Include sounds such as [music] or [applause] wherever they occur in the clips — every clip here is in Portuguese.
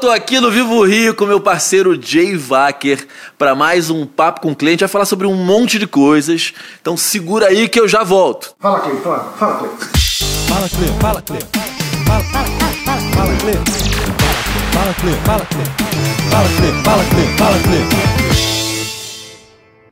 tô aqui no Vivo Rio com meu parceiro Jay Wacker para mais um papo com o cliente. Vai falar sobre um monte de coisas. Então segura aí que eu já volto. Fala, Clê, fala, fala, Clê. Fala, Clê, fala, Clê. Fala, fala, fala, fala, Clê. Fala, Clê, fala, Clê. Fala, Clê, fala, Clê, fala, Clê.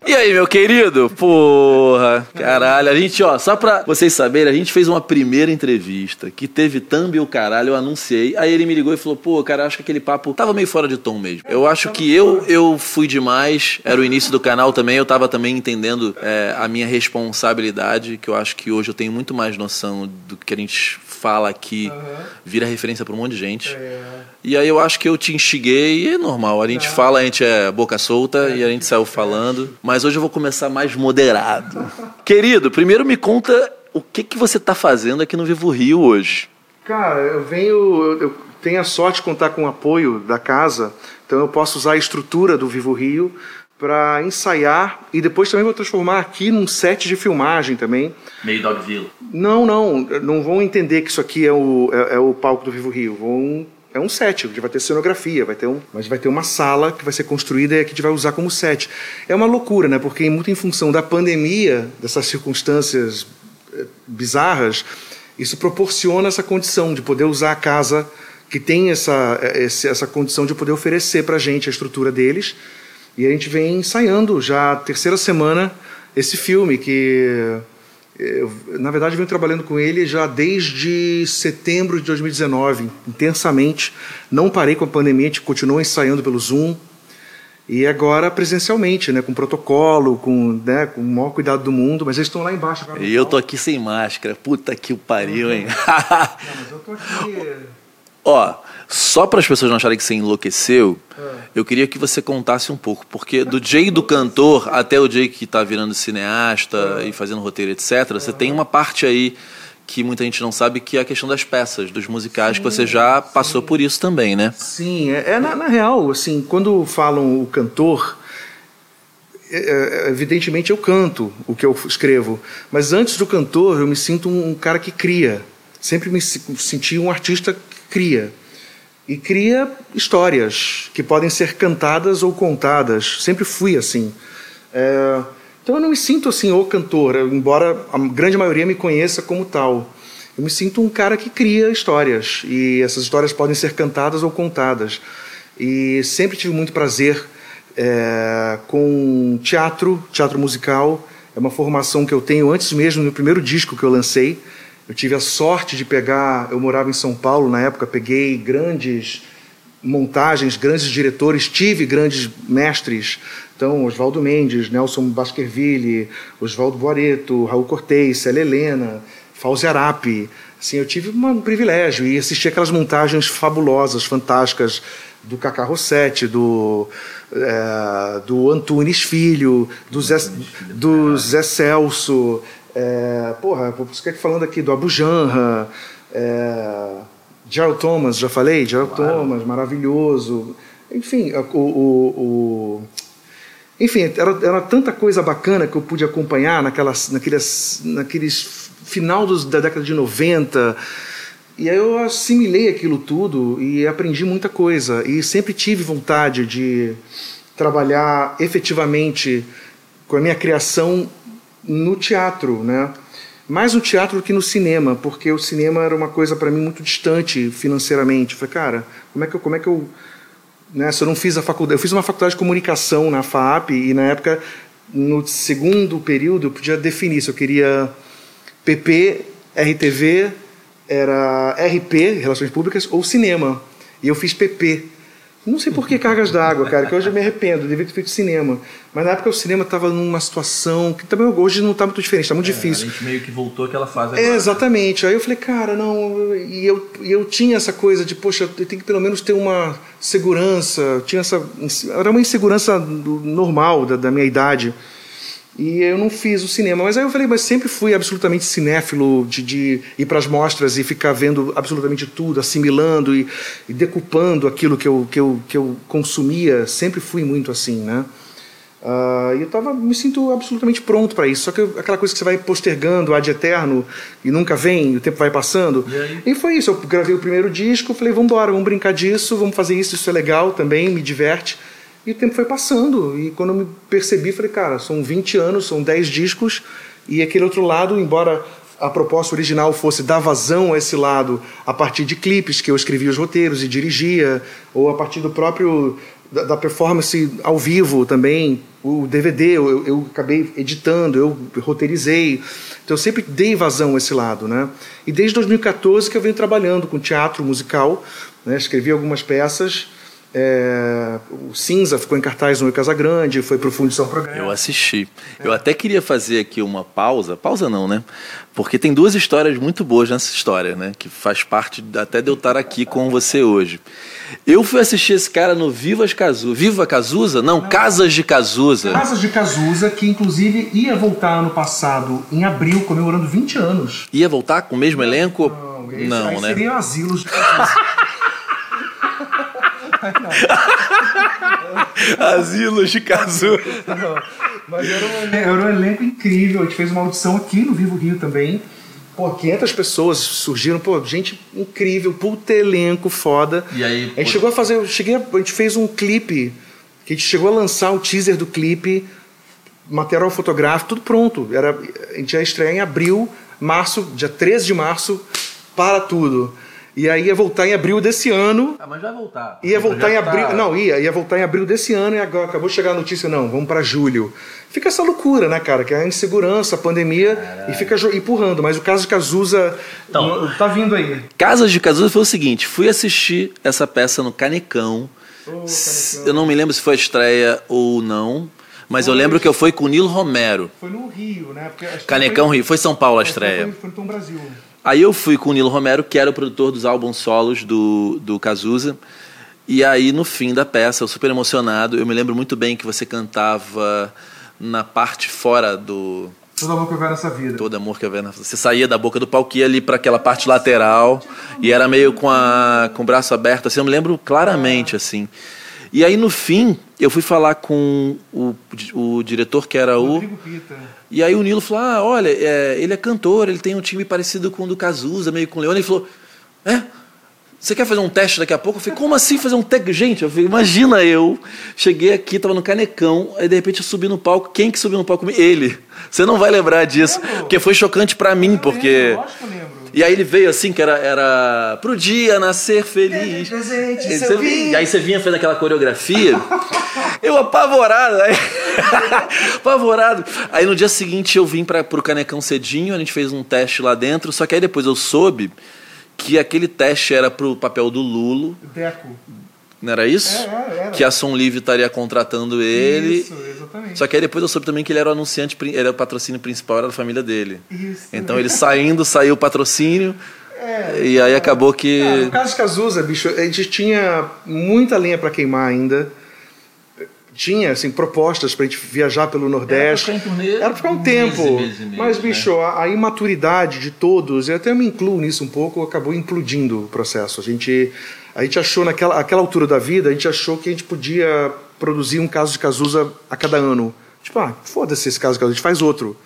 E aí, meu querido? Porra, caralho. A gente, ó, só pra vocês saberem, a gente fez uma primeira entrevista que teve thumb o caralho, eu anunciei. Aí ele me ligou e falou: pô, cara, acho que aquele papo tava meio fora de tom mesmo. Eu acho que eu, eu fui demais, era o início do canal também, eu tava também entendendo é, a minha responsabilidade, que eu acho que hoje eu tenho muito mais noção do que a gente fala aqui, vira referência pra um monte de gente. E aí eu acho que eu te instiguei e é normal. A gente fala, a gente é boca solta e a gente saiu falando. Mas hoje eu vou começar mais moderado. [laughs] Querido, primeiro me conta o que, que você tá fazendo aqui no Vivo Rio hoje. Cara, eu venho. Eu, eu tenho a sorte de contar com o apoio da casa, então eu posso usar a estrutura do Vivo Rio para ensaiar e depois também vou transformar aqui num set de filmagem também. Meio Dogville. Não, não, não vão entender que isso aqui é o, é, é o palco do Vivo Rio. Vão, é um set, onde vai ter cenografia, vai ter um, mas vai ter uma sala que vai ser construída e que a gente vai usar como set. É uma loucura, né? Porque muito em função da pandemia, dessas circunstâncias eh, bizarras, isso proporciona essa condição de poder usar a casa que tem essa, eh, essa condição de poder oferecer para a gente a estrutura deles. E a gente vem ensaiando já a terceira semana esse filme que eu, na verdade, venho trabalhando com ele já desde setembro de 2019, intensamente. Não parei com a pandemia, a gente continuou ensaiando pelo Zoom. E agora presencialmente, né, com protocolo, com, né, com o maior cuidado do mundo, mas eles estão lá embaixo. E eu tô aqui sem máscara. Puta que o pariu, hein? [laughs] Não, mas eu tô aqui. [laughs] Ó, só para as pessoas não acharem que você enlouqueceu, É. eu queria que você contasse um pouco, porque do Jay do cantor até o Jay que tá virando cineasta É. e fazendo roteiro, etc., você tem uma parte aí que muita gente não sabe, que é a questão das peças, dos musicais, que você já passou por isso também, né? Sim, é, é na, na real, assim, quando falam o cantor, é, é, evidentemente eu canto o que eu escrevo, mas antes do cantor eu me sinto um, um cara que cria. Sempre me se- senti um artista cria. E cria histórias que podem ser cantadas ou contadas. Sempre fui assim. É, então eu não me sinto assim o cantor, embora a grande maioria me conheça como tal. Eu me sinto um cara que cria histórias e essas histórias podem ser cantadas ou contadas. E sempre tive muito prazer é, com teatro, teatro musical. É uma formação que eu tenho antes mesmo no primeiro disco que eu lancei. Eu tive a sorte de pegar, eu morava em São Paulo na época, peguei grandes montagens, grandes diretores, tive grandes mestres. Então, Oswaldo Mendes, Nelson Baskerville, Oswaldo Boareto, Raul Cortez, Célia Helena, Fauzi Arapi. Assim, eu tive um privilégio e assisti aquelas montagens fabulosas, fantásticas do Cacá Rossetti, do, eh, do Antunes Filho, do Zé, do Zé Celso, é, porra, você quer falando aqui do Abu Janra, é, Gerald Thomas, já falei? Gerald Thomas, maravilhoso. Enfim, o, o- o- enfim, era, era tanta coisa bacana que eu pude acompanhar naquelas, naqueles, naqueles final dos, da década de 90. E aí eu assimilei aquilo tudo e aprendi muita coisa. E sempre tive vontade de trabalhar efetivamente com a minha criação no teatro, né? Mais no teatro do que no cinema, porque o cinema era uma coisa para mim muito distante financeiramente. Eu falei, cara, como é que eu, como é que eu né, se eu não fiz a faculdade, eu fiz uma faculdade de comunicação na FAP e na época no segundo período eu podia definir se eu queria PP, RTV, era RP, Relações Públicas, ou cinema. E eu fiz PP. Não sei por que cargas d'água, cara, que hoje eu me arrependo, devia ter feito cinema. Mas na época o cinema estava numa situação que também hoje não está muito diferente, está muito difícil. gente meio que voltou àquela fase É, exatamente. Aí eu falei, cara, não. E eu, eu tinha essa coisa de, poxa, eu tenho que pelo menos ter uma segurança. Tinha essa. Era uma insegurança normal da, da minha idade. E eu não fiz o cinema. Mas aí eu falei, mas sempre fui absolutamente cinéfilo de, de ir para as mostras e ficar vendo absolutamente tudo, assimilando e, e decupando aquilo que eu, que, eu, que eu consumia. Sempre fui muito assim, né? Uh, e eu tava, me sinto absolutamente pronto para isso. Só que eu, aquela coisa que você vai postergando ad eterno e nunca vem, o tempo vai passando. E, e foi isso. Eu gravei o primeiro disco, falei, vamos embora, vamos brincar disso, vamos fazer isso, isso é legal também, me diverte. E o tempo foi passando. E quando eu me percebi, falei, cara, são 20 anos, são 10 discos. E aquele outro lado, embora a proposta original fosse dar vazão a esse lado a partir de clipes que eu escrevia os roteiros e dirigia, ou a partir do próprio da, da performance ao vivo também, o DVD eu, eu acabei editando, eu roteirizei, então eu sempre dei vazão a esse lado, né? E desde 2014 que eu venho trabalhando com teatro musical, né? escrevi algumas peças é, o Cinza ficou em cartaz no Casa Grande, foi para o Fundo de São Progresso. Eu assisti. É. Eu até queria fazer aqui uma pausa, pausa não, né? Porque tem duas histórias muito boas nessa história, né? Que faz parte até de eu estar aqui com você hoje. Eu fui assistir esse cara no Vivas Cazuza. Viva Cazuza? Não, não, Casas de Cazuza. Casas de Cazuza, que inclusive ia voltar ano passado, em abril, comemorando 20 anos. Ia voltar com o mesmo elenco? Não, não né? Seriam asilos de Cazuza. [laughs] Asilos de Cazu. Mas era um, era um elenco incrível. A gente fez uma audição aqui no Vivo Rio também. Pô, 500 pessoas surgiram, pô, gente incrível, puta elenco foda. E aí, a gente pô... chegou a fazer, eu cheguei a, a gente fez um clipe, que a gente chegou a lançar o teaser do clipe, material fotográfico, tudo pronto. Era, a gente ia estrear em abril, março, dia 13 de março, para tudo. E aí ia voltar em abril desse ano. Ah, mas vai voltar. Ia voltar em abril. Tá... Não, ia, ia voltar em abril desse ano e agora acabou de chegar a notícia, não, vamos para julho. Fica essa loucura, né, cara? Que é a insegurança, a pandemia Caralho. e fica empurrando. Mas o caso de Cazuza então, tá vindo aí. Caso de Cazuza foi o seguinte: fui assistir essa peça no Canecão. Oh, Canecão. Eu não me lembro se foi a estreia ou não. Mas foi eu lembro que eu fui com o Nilo Romero. Foi no Rio, né? Canecão foi... Rio. Foi São Paulo a estreia. Foi, foi, foi no Brasil. Aí eu fui com o Nilo Romero, que era o produtor dos álbuns solos do, do Cazuza. E aí, no fim da peça, eu super emocionado, eu me lembro muito bem que você cantava na parte fora do. Todo amor que houver nessa vida. Todo amor que houver nessa Você saía da boca do palco e ia ali para aquela parte lateral e era meio com, a, com o braço aberto, assim, eu me lembro claramente, assim. E aí, no fim, eu fui falar com o, o diretor, que era o. Pita. E aí o Nilo falou: Ah, olha, é, ele é cantor, ele tem um time parecido com o do Cazuza, meio com o Leone. Ele falou: É? Você quer fazer um teste daqui a pouco? Eu falei, como assim fazer um teste? Gente, eu falei, imagina eu, cheguei aqui, tava no canecão, aí de repente eu subi no palco. Quem que subiu no palco? Ele. Você não vai lembrar disso. Porque foi chocante para mim, porque. Lembro, lógico que eu lembro. E aí ele veio assim, que era, era pro dia nascer feliz. Presente, e, você, e aí você vinha fazendo aquela coreografia. [laughs] eu apavorado, aí, [laughs] apavorado. Aí no dia seguinte eu vim para pro Canecão cedinho, a gente fez um teste lá dentro, só que aí depois eu soube que aquele teste era pro papel do Lulo. Deco. Não era isso? É, era, era. Que a Som Livre estaria contratando ele. Isso, exatamente. Só que aí depois eu soube também que ele era o anunciante, ele era o patrocínio principal, era da família dele. Isso. Então ele saindo, saiu o patrocínio. É, e aí acabou que. Cara, no caso de Cazuza, bicho, a gente tinha muita lenha para queimar ainda. Tinha, assim, propostas pra gente viajar pelo Nordeste. Era pra ficar, turnê, Era pra ficar um tempo. Meses, meses, mas, bicho, né? a, a, imaturidade de todos, eu até me incluo nisso um pouco, acabou implodindo o processo. A gente a gente achou, naquela aquela altura da vida, a gente achou que a gente podia produzir um caso de Cazuza a cada ano. Tipo, ah, foda-se esse caso de Cazuza, a gente faz outro.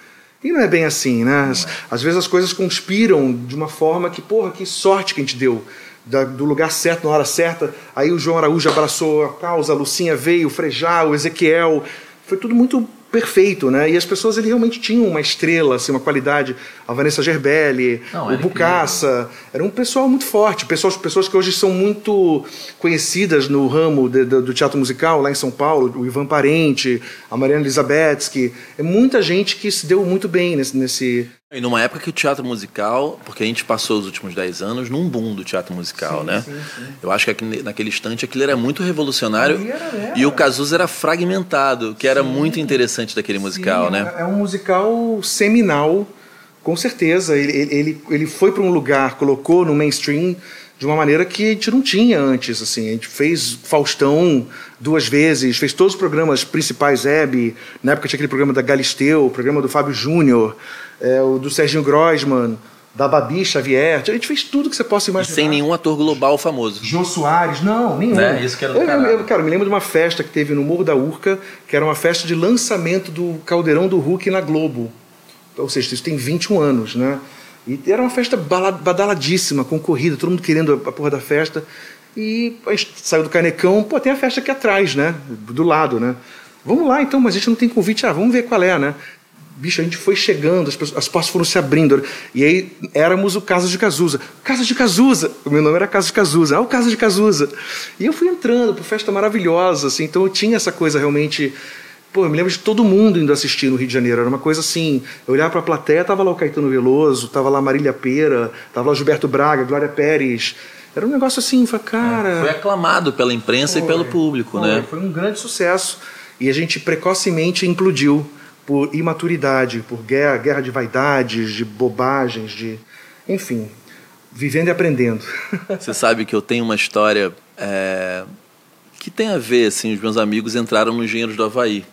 E não é bem assim, né? Às, às, vezes as coisas conspiram de uma forma que, porra, que sorte que a gente deu. Da, do lugar certo, na hora certa. Aí o João Araújo abraçou a causa, a Lucinha veio, o Frejá, o Ezequiel. Foi tudo muito perfeito, né? E as pessoas ele realmente tinham uma estrela, assim, uma qualidade. A Vanessa Gerbelli, Não, o Bucaça, era um pessoal muito forte, pessoas, pessoas que hoje são muito conhecidas no ramo de, de, do teatro musical lá em São Paulo, o Ivan Parente, a Mariana Elizabetsky, é muita gente que se deu muito bem nesse, nesse e numa época que o teatro musical, porque a gente passou os últimos 10 anos num boom do teatro musical, sim, né? Sim, sim. Eu acho que naquele instante aquilo era muito revolucionário era, era. e o Cazuza era fragmentado, que era muito interessante daquele musical, né? É um musical seminal, com certeza. Ele, ele, ele foi para um lugar, colocou no mainstream de uma maneira que a gente não tinha antes. Assim. A gente fez Faustão duas vezes, fez todos os programas principais Hebe, na época tinha aquele programa da Galisteu, o programa do Fábio Júnior, é, o do Serginho Grossman, da Babi Xavier. A gente fez tudo que você possa E imaginar. sem nenhum ator global famoso. Jô Soares, não, nenhum. Né? Isso que era eu, eu, eu, cara, me lembro de uma festa que teve no Morro da Urca, que era uma festa de lançamento do Caldeirão do Hulk na Globo. Ou seja, isso tem 21 anos, né? E era uma festa badaladíssima, concorrida, todo mundo querendo a a porra da festa. E a gente saiu do Canecão, pô, tem a festa aqui atrás, né? Do lado, né? Vamos lá então, mas a gente não tem convite, ah, vamos ver qual é, né? Bicho, a gente foi chegando, as, pessoas- as portas foram se abrindo. E aí éramos o Casa de Cazuza. Casa de Cazuza! O meu nome era Casa de Cazuza. Ah, o Casa de Cazuza! E eu fui entrando por festa maravilhosa, assim. Então eu tinha essa coisa realmente. Pô, eu me lembro de todo mundo indo assistir no Rio de Janeiro. Era uma coisa assim. Eu olhava pra plateia, tava lá o Caetano Veloso, tava lá a Marília Pera, tava lá o Gilberto Braga, Glória Pérez. Era um negócio assim, foi, cara. Foi aclamado pela imprensa e pelo público, Foi, né? Foi um grande sucesso. E a gente precocemente implodiu por imaturidade, por guerra, guerra de vaidades, de bobagens, de. Enfim, vivendo e aprendendo. [laughs] Você sabe que eu tenho uma história é, que tem a ver, assim, os meus amigos entraram no Engenheiros do Havaí.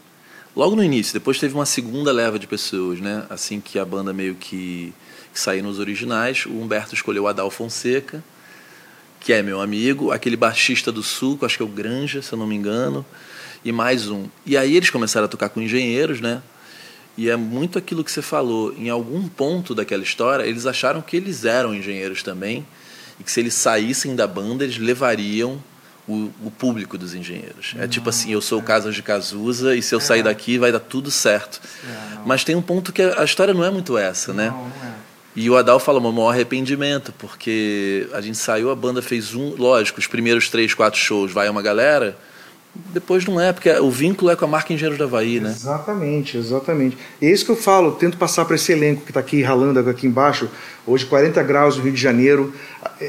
Logo no início, depois teve uma segunda leva de pessoas, né? Assim que a banda meio que, que saiu nos originais, o Humberto escolheu o Adal Fonseca, que é meu amigo, aquele baixista do Sul, acho que é o Granja, se eu não me engano, e mais um. E aí eles começaram a tocar com engenheiros, né? E é muito aquilo que você falou. Em algum ponto daquela história, eles acharam que eles eram engenheiros também e que se eles saíssem da banda, eles levariam o, o público dos engenheiros. é tipo assim, eu sou o Casas de Cazuza e se eu sair daqui vai dar tudo certo. Mas tem um ponto que a história não é muito essa, né? E o Adal fala, o maior arrependimento, porque a gente saiu, a banda fez um, lógico, os primeiros três, quatro shows vai uma galera, depois não é, porque o vínculo é com a marca Engenheiros da Havaí, né? Exatamente, exatamente. E é isso que eu falo, tento passar para esse elenco que está aqui ralando aqui embaixo. Hoje 40 graus no Rio de Janeiro.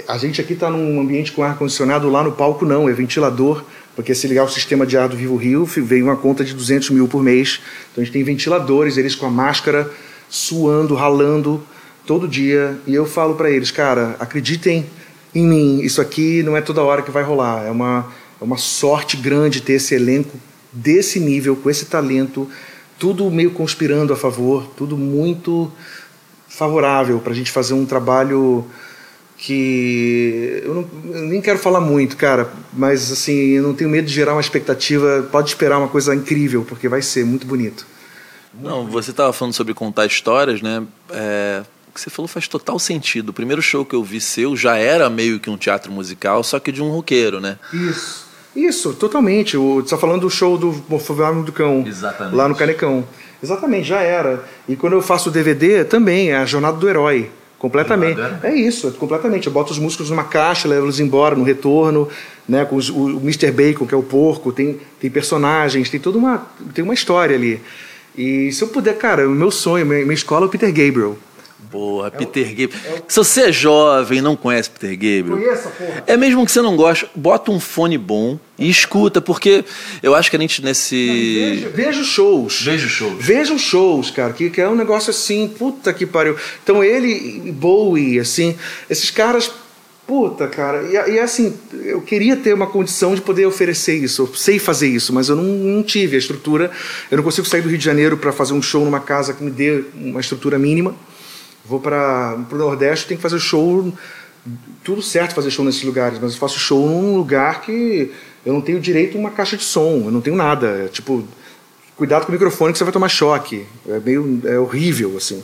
A- gente aqui está num ambiente com ar condicionado, lá no palco não, é ventilador, porque se ligar o sistema de ar do Vivo Rio, veio uma conta de 200 mil por mês. Então a gente tem ventiladores, eles com a máscara, suando, ralando todo dia. E eu falo para eles, cara, acreditem em mim, isso aqui não é toda hora que vai rolar. É uma, é uma sorte grande ter esse elenco desse nível, com esse talento, tudo meio conspirando a favor, tudo muito favorável para a gente fazer um trabalho que eu, não, eu nem quero falar muito, cara, mas assim, eu não tenho medo de gerar uma expectativa. Pode esperar uma coisa incrível, porque vai ser muito bonito. Não, você estava falando sobre contar histórias, né? É, o que você falou faz total sentido. O primeiro show que eu vi seu já era meio que um teatro musical, só que de um roqueiro, né? Isso. Isso, totalmente. O, você está falando do show do Morfogame do Cão. Exatamente. Lá no Canecão. Exatamente, já era. E quando eu faço o DVD, também é a Jornada do Herói. Completamente. Jornada É isso, é completamente. Eu boto os músicos numa caixa, levo eles embora no retorno, né? Com os- o, o Mr. Bacon, que é o porco, tem, tem personagens, tem toda uma, tem uma história ali. E se eu puder, cara, o meu sonho, minha, minha escola é o Peter Gabriel. Porra, Peter Gabriel. Se você é jovem e não conhece Peter Gabriel, Conheça, porra. é mesmo que você não goste, bota um fone bom e escuta, porque eu acho que a gente nesse. Veja, veja os shows. Veja os shows. Vejam shows, cara, que, que é um negócio assim, puta que pariu. Então ele e Bowie, assim, esses caras, puta, cara, e, e assim, eu queria ter uma condição de poder oferecer isso, eu sei fazer isso, mas eu não, não tive a estrutura. Eu não consigo sair do Rio de Janeiro para fazer um show numa casa que me dê uma estrutura mínima. Vou para o Nordeste, tenho que fazer show, tudo certo fazer show nesses lugares, mas eu faço show num lugar que eu não tenho direito a uma caixa de som, eu não tenho nada. É, tipo, cuidado com o microfone que você vai tomar choque. É meio é horrível, assim.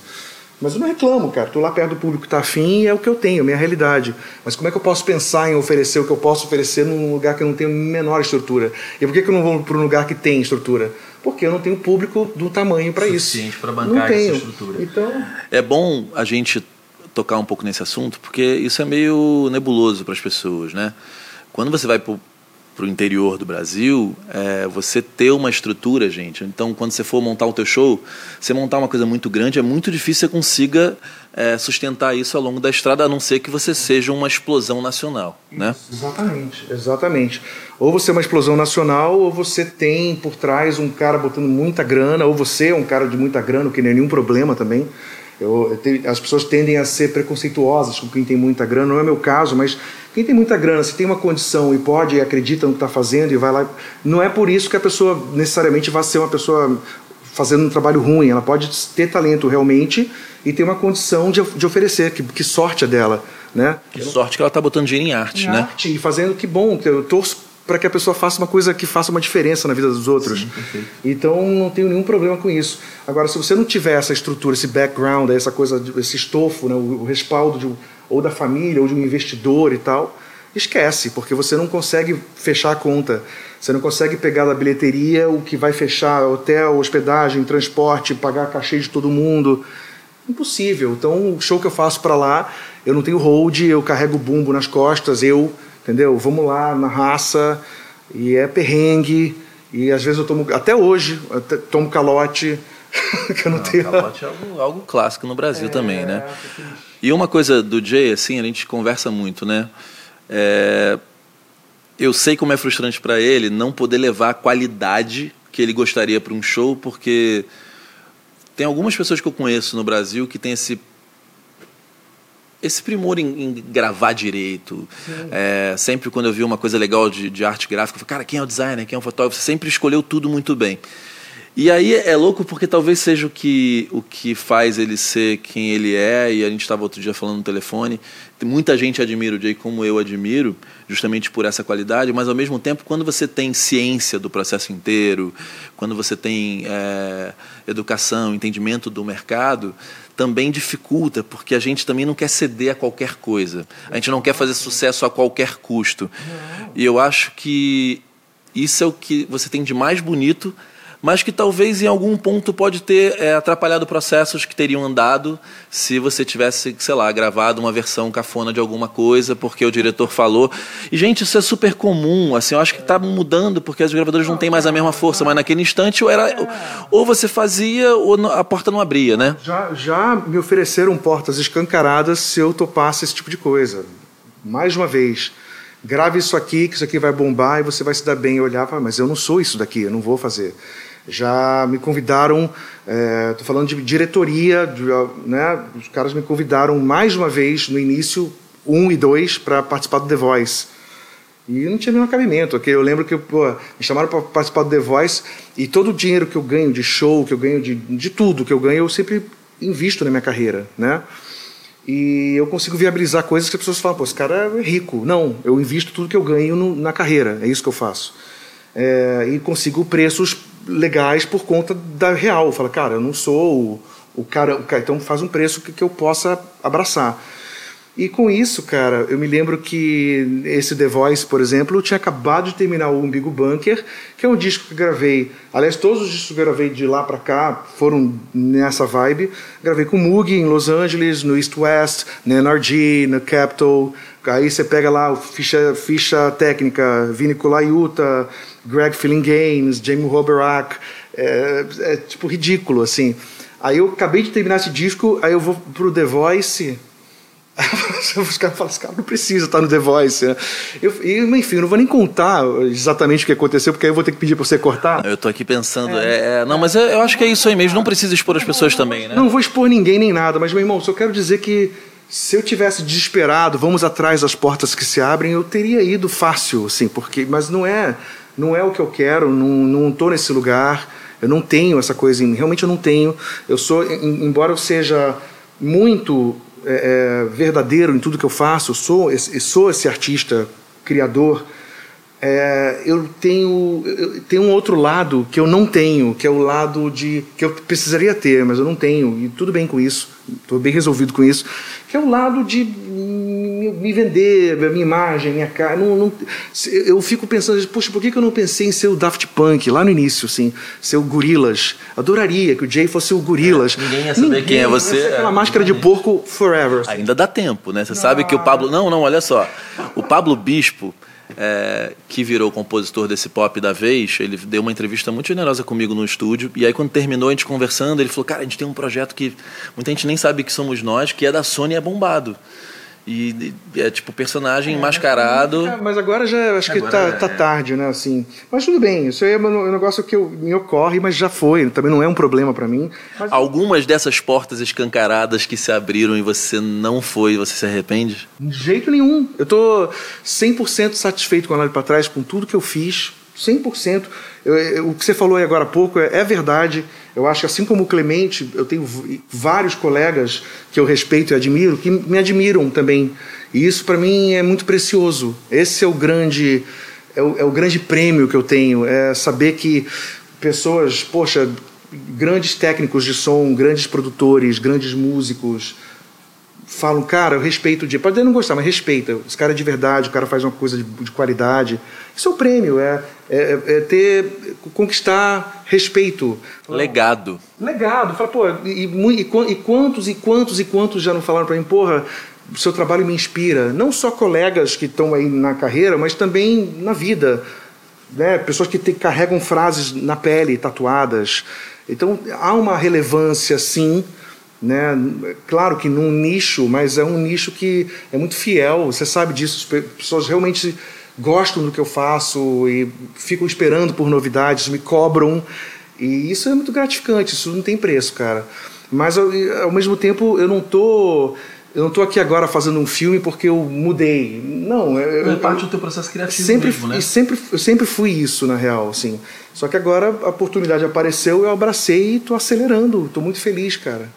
Mas eu não reclamo, cara. Tô lá perto do público que tá afim e é o que eu tenho, é a minha realidade. Mas como é que eu posso pensar em oferecer o que eu posso oferecer num lugar que eu não tenho menor estrutura? E por que, que eu não vou para um lugar que tem estrutura? Porque eu não tenho público do tamanho para isso. Suficiente pra bancar não essa tenho. estrutura. Então, É bom a gente tocar um pouco nesse assunto, porque isso é meio nebuloso para as pessoas, né? Quando você vai para o interior do Brasil, é, você ter uma estrutura, gente. Então, quando você for montar o teu show, você montar uma coisa muito grande, é muito difícil que você consiga é, sustentar isso ao longo da estrada, a não ser que você seja uma explosão nacional, né? Exatamente, exatamente. Ou você é uma explosão nacional, ou você tem por trás um cara botando muita grana, ou você é um cara de muita grana, o que não é nenhum problema também. Eu, eu tenho- as pessoas tendem a ser preconceituosas com quem tem muita grana, não é meu caso, mas quem tem muita grana, se tem uma condição e pode e acredita no que está fazendo e vai lá, não é por isso que a pessoa necessariamente vai ser uma pessoa fazendo um trabalho ruim, ela pode ter talento realmente e ter uma condição de, de oferecer, que, que sorte é dela, né? Que sorte que ela está botando dinheiro em arte, Em né? arte e fazendo que bom, que eu torço para que a pessoa faça uma coisa que faça uma diferença na vida dos outros. então não tenho nenhum problema com isso. Agora, se você não tiver essa estrutura, esse background, essa coisa, esse estofo, né, o, respaldo de ou da família ou de um investidor e tal, esquece, porque você não consegue fechar a conta. Você não consegue pegar da bilheteria o que vai fechar hotel, hospedagem, transporte, pagar cachê de todo mundo. Impossível. Então, o show que eu faço para lá, eu não tenho hold, eu carrego o bumbo nas costas, eu, entendeu? Vamos lá na raça, e é perrengue, e às vezes eu tomo, até hoje, até tomo calote, [laughs] que eu não, tenho. Calote é algo, algo clássico no Brasil também, né? E uma coisa do Jay, assim, a gente conversa muito, né? É, eu sei como é frustrante para ele não poder levar a qualidade que ele gostaria para um show, porque tem algumas pessoas que eu conheço no Brasil que tem esse esse primor em, em gravar direito. É, sempre quando eu vi uma coisa legal de, de arte gráfica, eu falei, cara, quem é o designer, quem é o fotógrafo? Você sempre escolheu tudo muito bem. E aí é louco porque talvez seja o que, o que faz ele ser quem ele é, e a gente estava outro dia falando no telefone. Muita gente admira o Jay como eu admiro, justamente por essa qualidade, mas ao mesmo tempo, quando você tem ciência do processo inteiro, quando você tem é, educação, entendimento do mercado, também dificulta, porque a gente também não quer ceder a qualquer coisa. A gente não quer fazer sucesso a qualquer custo. E eu acho que isso é o que você tem de mais bonito, mas que talvez em algum ponto pode ter é, atrapalhado processos que teriam andado se você tivesse, sei lá, gravado uma versão cafona de alguma coisa porque o diretor falou. E, gente, isso é super comum. Assim, eu acho que está mudando porque os gravadores não têm mais a mesma força, mas naquele instante ou, era, ou você fazia ou a porta não abria, né? Já, já me ofereceram portas escancaradas se eu topasse esse tipo de coisa. Mais uma vez, grave isso aqui, que isso aqui vai bombar e você vai se dar bem. Eu olhava, mas eu não sou isso daqui, eu não vou fazer. Já me convidaram, estou falando de diretoria, de, né, os caras me convidaram mais uma vez no início, um e dois, para participar do The Voice. E não tinha nenhum cabimento. ok? Eu lembro que pô, me chamaram para participar do The Voice e todo o dinheiro que eu ganho de show, que eu ganho de, de tudo que eu ganho, eu sempre invisto na minha carreira, né? E eu consigo viabilizar coisas que as pessoas falam, pô, esse cara é rico. Não, eu invisto tudo que eu ganho no- na carreira, é isso que eu faço. É, e consigo preços legais por conta da real. Fala, cara, eu não sou o, o cara, o cara, então faz um preço que, que eu possa abraçar. E com isso, cara, eu me lembro que esse The Voice, por exemplo, eu tinha acabado de terminar o Umbigo Bunker, que é um disco que gravei. Aliás, todos os discos que gravei de lá pra cá foram nessa vibe. Gravei com o Moog em Los Angeles, no East West, na NRG, no Capitol. Aí você pega lá ficha, ficha técnica, Vini Colaiuta, Greg Fillinganes, Jamie Roberack. É, é tipo ridículo, assim. Aí eu acabei de terminar esse disco, aí eu vou pro The Voice. [laughs] Os caras falam, esse cara não precisa estar no The Voice. né? Eu, e, enfim, eu não vou nem contar exatamente o que aconteceu, porque aí eu vou ter que pedir para você cortar. Eu tô aqui pensando, é, é, não, mas eu, eu acho que é isso aí mesmo, não precisa expor as pessoas também, né? Não vou expor ninguém nem nada, mas, meu irmão, só quero dizer que se eu tivesse desesperado, vamos atrás das portas que se abrem, eu teria ido fácil, assim, porque, mas não é, não é o que eu quero, não, não nesse lugar, eu não tenho essa coisa, realmente eu não tenho. Eu sou, em- embora eu seja muito é, é, verdadeiro em tudo que eu faço, eu sou eu sou esse artista criador. É, eu tenho tenho um outro lado que eu não tenho, que é o lado de que eu precisaria ter, mas eu não tenho e tudo bem com isso, estou bem resolvido com isso, que é o lado de me vender, minha imagem, minha cara. Não, não- eu fico pensando, poxa, por que eu não pensei em ser o Daft Punk lá no início, assim, ser o Gorilas? Adoraria que o Jay fosse o Gorilas. É, ninguém ia saber quem é você, ser Aquela é, máscara de porco forever. Ainda dá tempo, né? Você sabe que o Pablo. Não, não, olha só. O Pablo Bispo, é, que virou compositor desse pop da vez, ele deu uma entrevista muito generosa comigo no estúdio. E aí, quando terminou a gente conversando, ele falou: Cara, a gente tem um projeto que muita gente nem sabe que somos nós, que é da Sony é bombado. E e é tipo personagem mascarado. É, mas agora já acho que Agora tá, tá é. tarde, né? Assim. Mas tudo bem, isso aí é um negócio que eu- me ocorre, mas já foi. Também não é um problema para mim. Mas Algumas dessas portas escancaradas que se abriram e você não foi, você se arrepende? de jeito nenhum. Eu tô 100% satisfeito com a Olhar para Trás, com tudo que eu fiz. 100%. Eu, eu, o que você falou aí agora há pouco é, é, verdade. Eu acho que, assim como o Clemente, eu tenho vários colegas que eu respeito e admiro, que me admiram também. E isso, para mim, é muito precioso. Esse é o grande. É o, é o grande prêmio que eu tenho, é saber que pessoas, poxa, grandes técnicos de som, grandes produtores, grandes músicos, falam, cara, eu respeito o dia. Pode não gostar, mas respeita. Esse cara é de verdade, o cara faz uma coisa de, de qualidade. Isso é o prêmio, é, é, é, ter, conquistar respeito. Legado. Legado. Fala, pô, e, e, e quantos e quantos e quantos já não falaram para mim, porra, o seu trabalho me inspira. Não só colegas que estão aí na carreira, mas também na vida. Né? Pessoas que te, carregam frases na pele, tatuadas. Então, há uma relevância, sim, né? Claro que num nicho, mas é um nicho que é muito fiel, você sabe disso, as pessoas realmente gostam do que eu faço e ficam esperando por novidades, me cobram, e isso é muito gratificante, isso não tem preço, cara. Mas ao mesmo tempo eu não tô eu não estou aqui agora fazendo um filme porque eu mudei. Não, eu, é parte do teu processo criativo sempre, mesmo, né? Sempre, eu sempre fui isso, na real, assim. Só que agora a oportunidade apareceu, eu abracei e estou acelerando. Estou muito feliz, cara.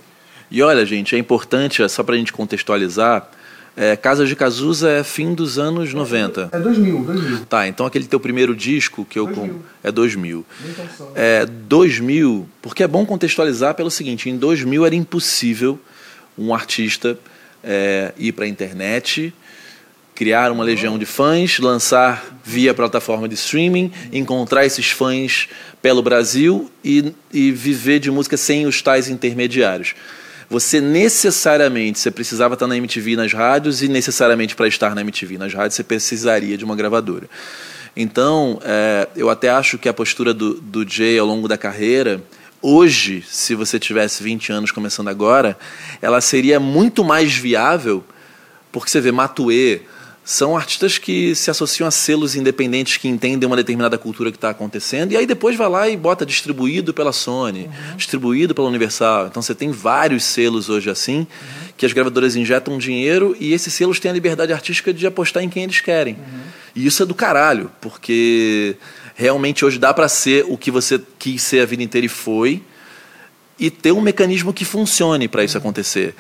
E olha, gente, é importante, só para a gente contextualizar, é, Casa de Cazuza é fim dos anos 90. É 2000, 2000. Tá, então aquele teu primeiro disco que eu 2000. com é 2000. É 2000, porque é bom contextualizar pelo seguinte, em 2000 era impossível um artista é, ir para a internet, criar uma legião de fãs, lançar via plataforma de streaming, encontrar esses fãs pelo Brasil e, e viver de música sem os tais intermediários você necessariamente, você precisava estar na MTV nas rádios e necessariamente para estar na MTV nas rádios você precisaria de uma gravadora. Então, é, eu até acho que a postura do, do Jay ao longo da carreira, hoje, se você tivesse 20 anos começando agora, ela seria muito mais viável, porque você vê Matue, são artistas que se associam a selos independentes que entendem uma determinada cultura que está acontecendo, e aí depois vai lá e bota distribuído pela Sony, uhum. distribuído pela Universal. Então você tem vários selos hoje assim, uhum. que as gravadoras injetam dinheiro e esses selos têm a liberdade artística de apostar em quem eles querem. Uhum. E isso é do caralho, porque realmente hoje dá para ser o que você quis ser a vida inteira e foi, e ter um mecanismo que funcione para isso acontecer.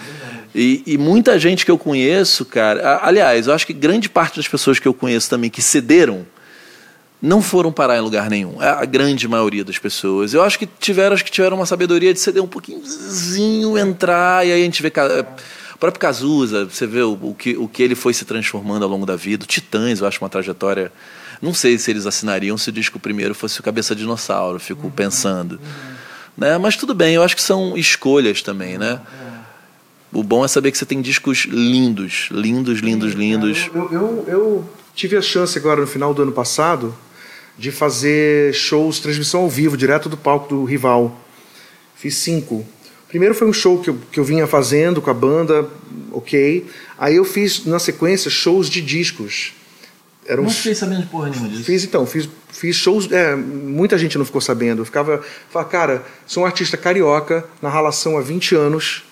E, e, muita gente que eu conheço, cara. Aliás, eu acho que grande parte das pessoas que eu conheço também que cederam não foram parar em lugar nenhum. É a grande maioria das pessoas. Eu acho que tiveram, acho que tiveram uma sabedoria de ceder um pouquinho, entrar, e aí a gente vê. O próprio Cazuza, você vê o, o, que, o que ele foi se transformando ao longo da vida. O Titãs, eu acho uma trajetória. Não sei se eles assinariam se o disco primeiro fosse o Cabeça de Dinossauro, fico uhum, pensando. Uhum. Né? Mas tudo bem, eu acho que são escolhas também, né? É. O bom é saber que você tem discos lindos, lindos, lindos, lindos. Eu, eu, eu, tive a chance agora no final do ano passado de fazer shows, transmissão ao vivo, direto do palco do rival. Fiz cinco. Primeiro foi um show que eu, que eu vinha fazendo com a banda, ok. Aí eu fiz, na sequência, shows de discos. Eram não fiquei sabendo de porra nenhuma disso. Fiz então, fiz, fiz shows. É, muita gente não ficou sabendo. Eu ficava. Falava, cara, sou um artista carioca, na relação há 20 anos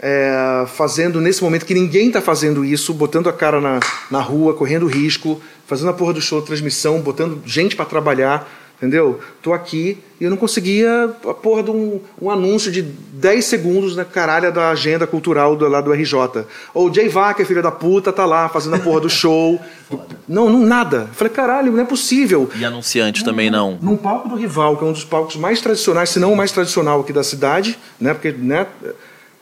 é, fazendo nesse momento que ninguém está fazendo isso, botando a cara na, na rua, correndo risco, fazendo a porra do show, transmissão, botando gente para trabalhar, entendeu? Tô aqui e eu não conseguia a porra de um, um anúncio de 10 segundos na caralha da agenda cultural do, lá do RJ. Ou o Jay Vaca, filho da puta, tá lá fazendo a porra do show. [laughs] não, não, nada. Eu falei, caralho, não é possível. E anunciante também não. Num palco do Rival, que é um dos palcos mais tradicionais, se não o mais tradicional aqui da cidade, né? Porque, né?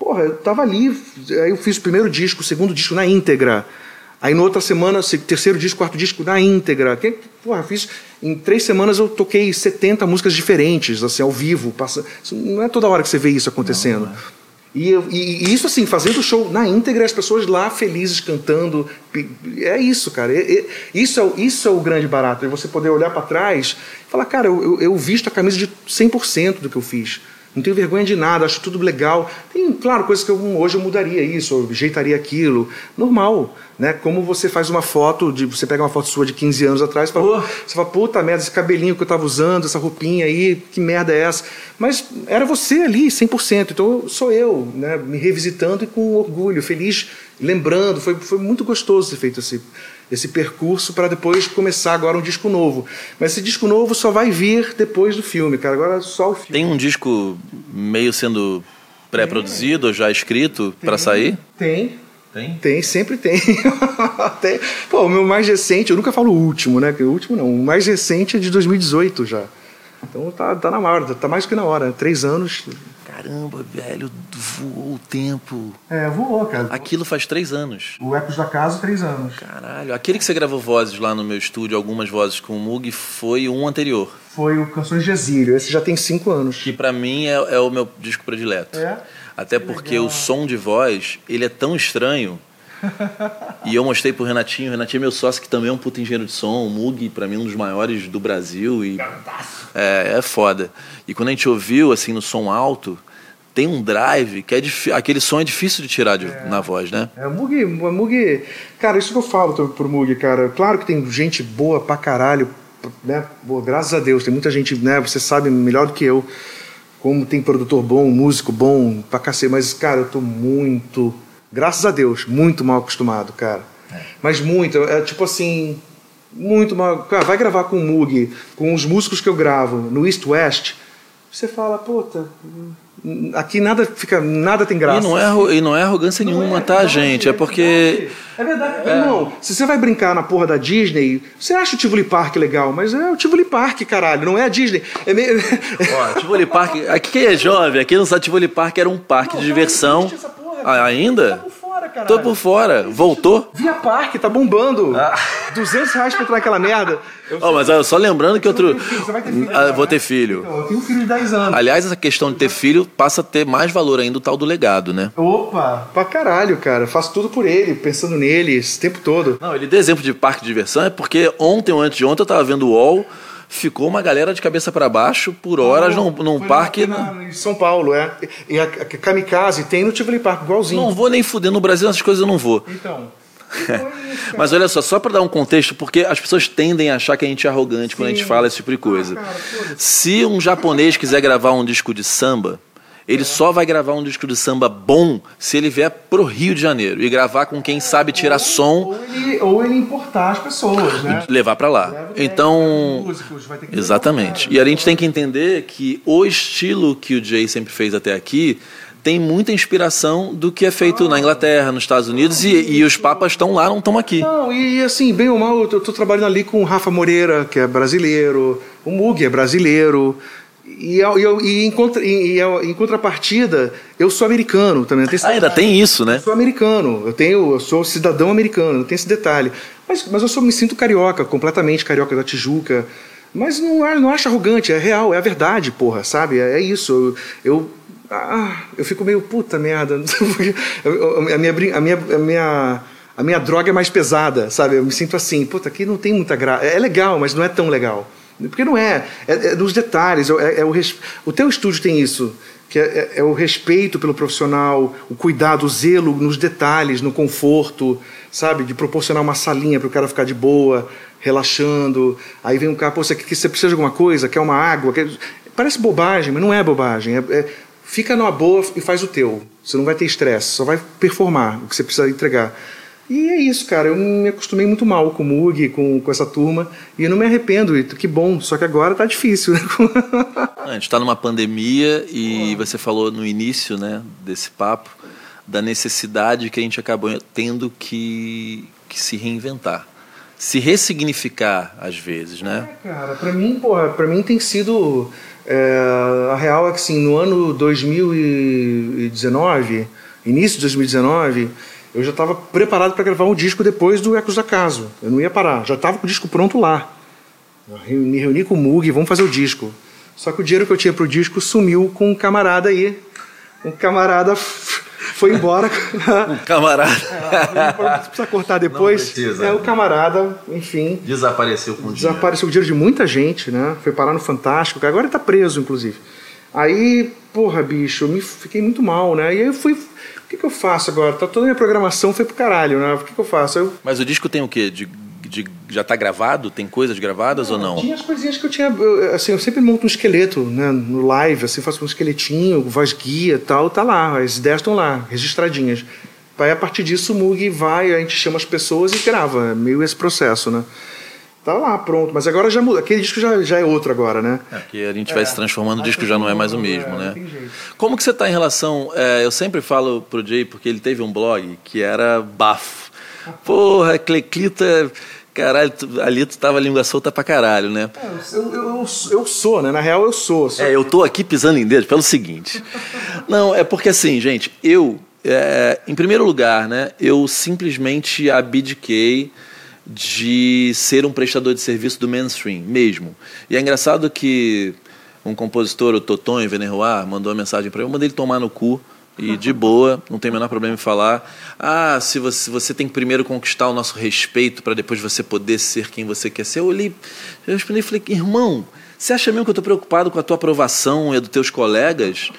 Porra, eu tava ali, aí eu fiz o primeiro disco, o segundo disco na íntegra. Aí na outra semana, terceiro disco, quarto disco na íntegra. Que, porra, fiz. Em três semanas eu toquei 70 músicas diferentes, assim, ao vivo. Passa, não é toda hora que você vê isso acontecendo. Não, não é. E, e, e, isso assim, fazendo o show na íntegra, as pessoas lá felizes cantando. É isso, cara. É, é, isso, é, isso é o grande barato. É você poder olhar para trás e falar, cara, eu, eu, eu visto a camisa de 100% do que eu fiz. Não tenho vergonha de nada, acho tudo legal. Tem, claro, coisas que eu, hoje eu mudaria isso, eu ajeitaria aquilo. Normal, né? Como você faz uma foto, de, você pega uma foto sua de 15 anos atrás e fala, você fala, puta merda, esse cabelinho que eu tava usando, essa roupinha aí, que merda é essa? Mas era você ali, 100%. Então sou eu, né? Me revisitando e com orgulho, feliz, lembrando. Foi, foi muito gostoso ter feito esse, esse percurso para depois começar agora um disco novo. Mas esse disco novo só vai vir depois do filme, cara. Agora só o filme. Tem um disco meio sendo pré-produzido ou já escrito para sair? Tem. Tem? Tem, sempre tem. [laughs] tem. Pô, o meu mais recente, eu nunca falo o último, né? O último não, o mais recente é de 2018 já. Então tá, tá na hora, tá mais que na hora. Três anos. Caramba, velho, voou o tempo. É, voou, cara. Aquilo faz três anos. O Ecos da Casa, três anos. Caralho, aquele que você gravou vozes lá no meu estúdio, algumas vozes com o Mug, foi um anterior. Foi o Canções de Exílio, esse já tem cinco anos. Que pra mim é, é o meu disco predileto. É? Até porque o som de voz, ele é tão estranho. [laughs] e eu mostrei pro Renatinho, o Renatinho é meu sócio, que também é um puta engenheiro de som, o Mug, pra mim, um dos maiores do Brasil. E é, é foda. E quando a gente ouviu, assim, no som alto, tem um drive que é aquele som é difícil de tirar de- na voz, né? É, o Mug, o Mug. Cara, isso que eu falo pro- pro Mug, cara. Claro que tem gente boa pra caralho, né? Boa, graças a Deus, tem muita gente, né? Você sabe melhor do que eu. Como tem produtor bom, músico bom, pra cacete. Mas, cara, eu tô muito, graças a Deus, muito mal acostumado, cara. Mas muito, é tipo assim, muito mal. Cara, vai gravar com o Mug, com os músicos que eu gravo no East West, você fala, puta, aqui nada fica, nada tem graça. E não é, e não é arrogância nenhuma, tá, gente? É porque. É verdade. Irmão, se você vai brincar na porra da Disney, você acha o Tivoli Park legal, mas é o Tivoli Park, caralho, não é a Disney. É meio... [laughs] Ó, Tivoli Park. Aqui quem é jovem, aqui não sabe, Tivoli Park era um parque de diversão. essa porra, Ah, cara. Caralho. Tô por fora. Voltou? Via Park, tá bombando. Ah. 200 reais pra entrar naquela merda. Eu [laughs] Ó, mas só lembrando que outro. Você vai ter filho Ah, eu vou né? ter filho. Então, eu tenho um filho de 10 anos. Aliás, essa questão de ter filho passa a ter mais valor ainda o tal do legado, né? Opa, pra caralho, cara. Faço tudo por ele, pensando nele esse tempo todo. Não, ele deu exemplo de parque de diversão é porque ontem ou antes de ontem eu tava vendo o UOL, ficou uma galera de cabeça para baixo por horas num, num Foi parque. na- em São Paulo, é. E a, a Kamikaze tem no Tivoli Park, igualzinho. Não vou nem fuder no Brasil, essas coisas eu não vou. Então. [laughs] Mas olha só, só para dar um contexto, porque as pessoas tendem a achar que a gente é arrogante quando a gente fala esse tipo de coisa. Ah, cara. Se um japonês quiser gravar um disco de samba, ele só vai gravar um disco de samba bom se ele vier pro Rio de Janeiro e gravar com quem sabe tirar som Ou ele, ou ele importar as pessoas, né? levar para lá. Leva- Então, músicos, vai ter que Exatamente. levar, E a gente tem que entender que o estilo que o Jay sempre fez até aqui tem muita inspiração do que é feito na Inglaterra, nos Estados Unidos, e, e os papas estão lá, não estão aqui. Não, e assim, bem ou mal, eu tô, tô trabalhando ali com o Rafa Moreira, que é brasileiro, o Mug é brasileiro. E, eu- e, e em, contra, e, em contrapartida, eu sou americano também. Ah, ainda tem isso, né? Eu sou americano, eu tenho, eu sou cidadão americano, tem esse detalhe. Mas, mas eu sou, me sinto carioca, completamente carioca da Tijuca. Mas não, é- não acho arrogante, é real, é a verdade, porra, sabe? É, é isso. Eu, eu, ah, eu fico meio puta merda. [laughs] A, minha, a, minha, a, minha, a minha droga é mais pesada, sabe? Eu me sinto assim, puta, aqui não tem muita graça. É legal, mas não é tão legal. Porque não é, é, é nos detalhes. É, é o, res- o teu estúdio tem isso que é, é- é o respeito pelo profissional, o cuidado, o zelo nos detalhes, no conforto, sabe? De proporcionar uma salinha para o cara ficar de boa, relaxando. Aí vem um cara, pô, você, você precisa de alguma coisa? Quer uma água? Quer... Parece bobagem, mas não é bobagem. É, é- fica numa boa e faz o teu. Você não vai ter estresse, só vai performar o que você precisa entregar. E é isso, cara. Eu me acostumei muito mal com o Mug, com, com essa turma, e eu não me arrependo. E que bom, só que agora tá difícil, né? [laughs] A gente está numa pandemia e você falou no início né, desse papo da necessidade que a gente acabou tendo que, que se reinventar. Se ressignificar, às vezes, né? Cara, pra mim, porra, pra mim tem sido. é, a real é que assim, no ano 2019, início de 2019, eu já estava preparado para gravar um disco depois do Ecos da Caso. Eu não ia parar, já estava com o disco pronto lá. Eu me reuni com o Mug, vamos fazer o disco. Só que o dinheiro que eu tinha pro disco sumiu com um camarada aí. Um camarada foi embora. Camarada. Você precisa cortar depois. Não precisa. É o camarada, enfim. Desapareceu com o dinheiro. Desapareceu o dinheiro de muita gente, né? Foi parar no Fantástico, que agora ele tá preso, inclusive. Aí, porra, bicho, eu me fiquei muito mal, né? E aí eu fui. O que, que eu faço agora? Tá toda a minha programação foi pro caralho, né? O que, que eu faço? Eu Mas o disco tem o quê? De, de- já tá gravado? Tem coisas gravadas ou não? tinha as coisinhas que eu tinha. eu, assim, eu sempre monto um esqueleto, né? No live, assim, faço um esqueletinho, voz guia e tal, tá lá. As ideias estão lá, registradinhas. Aí a partir disso o Mug vai, a gente chama as pessoas e grava. É meio esse processo, né? Tá lá, pronto. Mas agora já muda. Aquele disco já, já é outro agora, né? É, que a gente vai se transformando, o disco já não é mais o mesmo, É, né? Como que você tá em relação... é, eu sempre falo pro Jay, porque ele teve um blog que era bafo. Porra, Cleclita... Caralho, tu- ali tu tava língua solta pra caralho, né? Eu, eu, eu, eu sou, né? Na real eu sou. só- É, eu tô aqui pisando em dedos pelo seguinte. Não, é porque assim, gente, eu, é, em primeiro lugar, né, eu simplesmente abdiquei de ser um prestador de serviço do mainstream mesmo. E é engraçado que um compositor, o Totonho Venerroar, mandou uma mensagem para eu, eu mandei ele tomar no cu. E de [laughs] boa, não tem o menor problema em falar. Ah, se você, você tem que primeiro conquistar o nosso respeito para depois você poder ser quem você quer ser. Eu olhei, eu respondi e falei, irmão, você acha mesmo que eu estou preocupado com a tua aprovação e a dos teus colegas?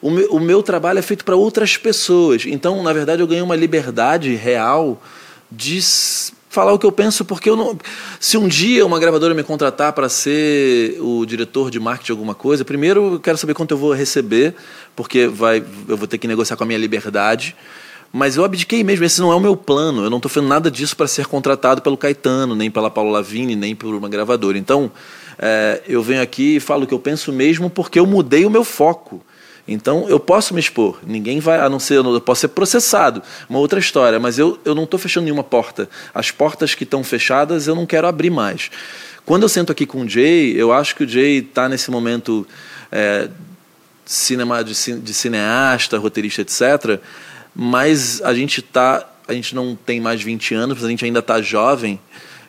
O meu, o meu trabalho é feito para outras pessoas. Então, na verdade, eu ganhei uma liberdade real de falar o que eu penso, porque eu não. Se um dia uma gravadora me contratar para ser o diretor de marketing de alguma coisa, primeiro eu quero saber quanto eu vou receber, porque vai, eu vou ter que negociar com a minha liberdade. Mas eu abdiquei mesmo, esse não é o meu plano. Eu não estou fazendo nada disso para ser contratado pelo Caetano, nem pela Paula Lavigne, nem por uma gravadora. Então, é, eu venho aqui e falo o que eu penso mesmo porque eu mudei o meu foco. Então, eu posso me expor. Ninguém vai, a não ser, eu posso ser processado. Uma outra história, mas eu, eu não estou fechando nenhuma porta. As portas que estão fechadas, eu não quero abrir mais. Quando eu sento aqui com o Jay, eu acho que o Jay está nesse momento é, cinema de, de cineasta, roteirista, etc. Mas a gente tá, a gente não tem mais 20 anos, a gente ainda está jovem.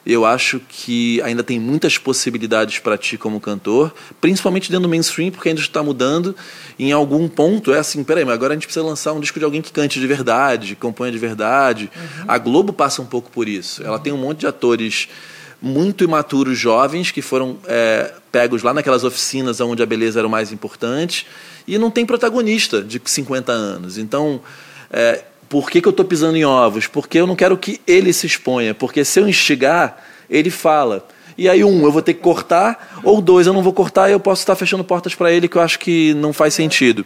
Eu acho que ainda tem muitas possibilidades para ti como cantor, principalmente dentro do mainstream, porque ainda está mudando. Em algum ponto é assim, peraí, mas agora a gente precisa lançar um disco de alguém que cante de verdade, que componha de verdade. A Globo passa um pouco por isso. Ela tem um monte de atores muito imaturos jovens que foram é, pegos lá naquelas oficinas onde a beleza era o mais importante e não tem protagonista de 50 anos. Então, é, por que, que eu estou pisando em ovos? Porque eu não quero que ele se exponha. Porque se eu instigar, ele fala. E aí, um, eu vou ter que cortar, ou dois, eu não vou cortar e eu posso estar fechando portas para ele que eu acho que não faz sentido.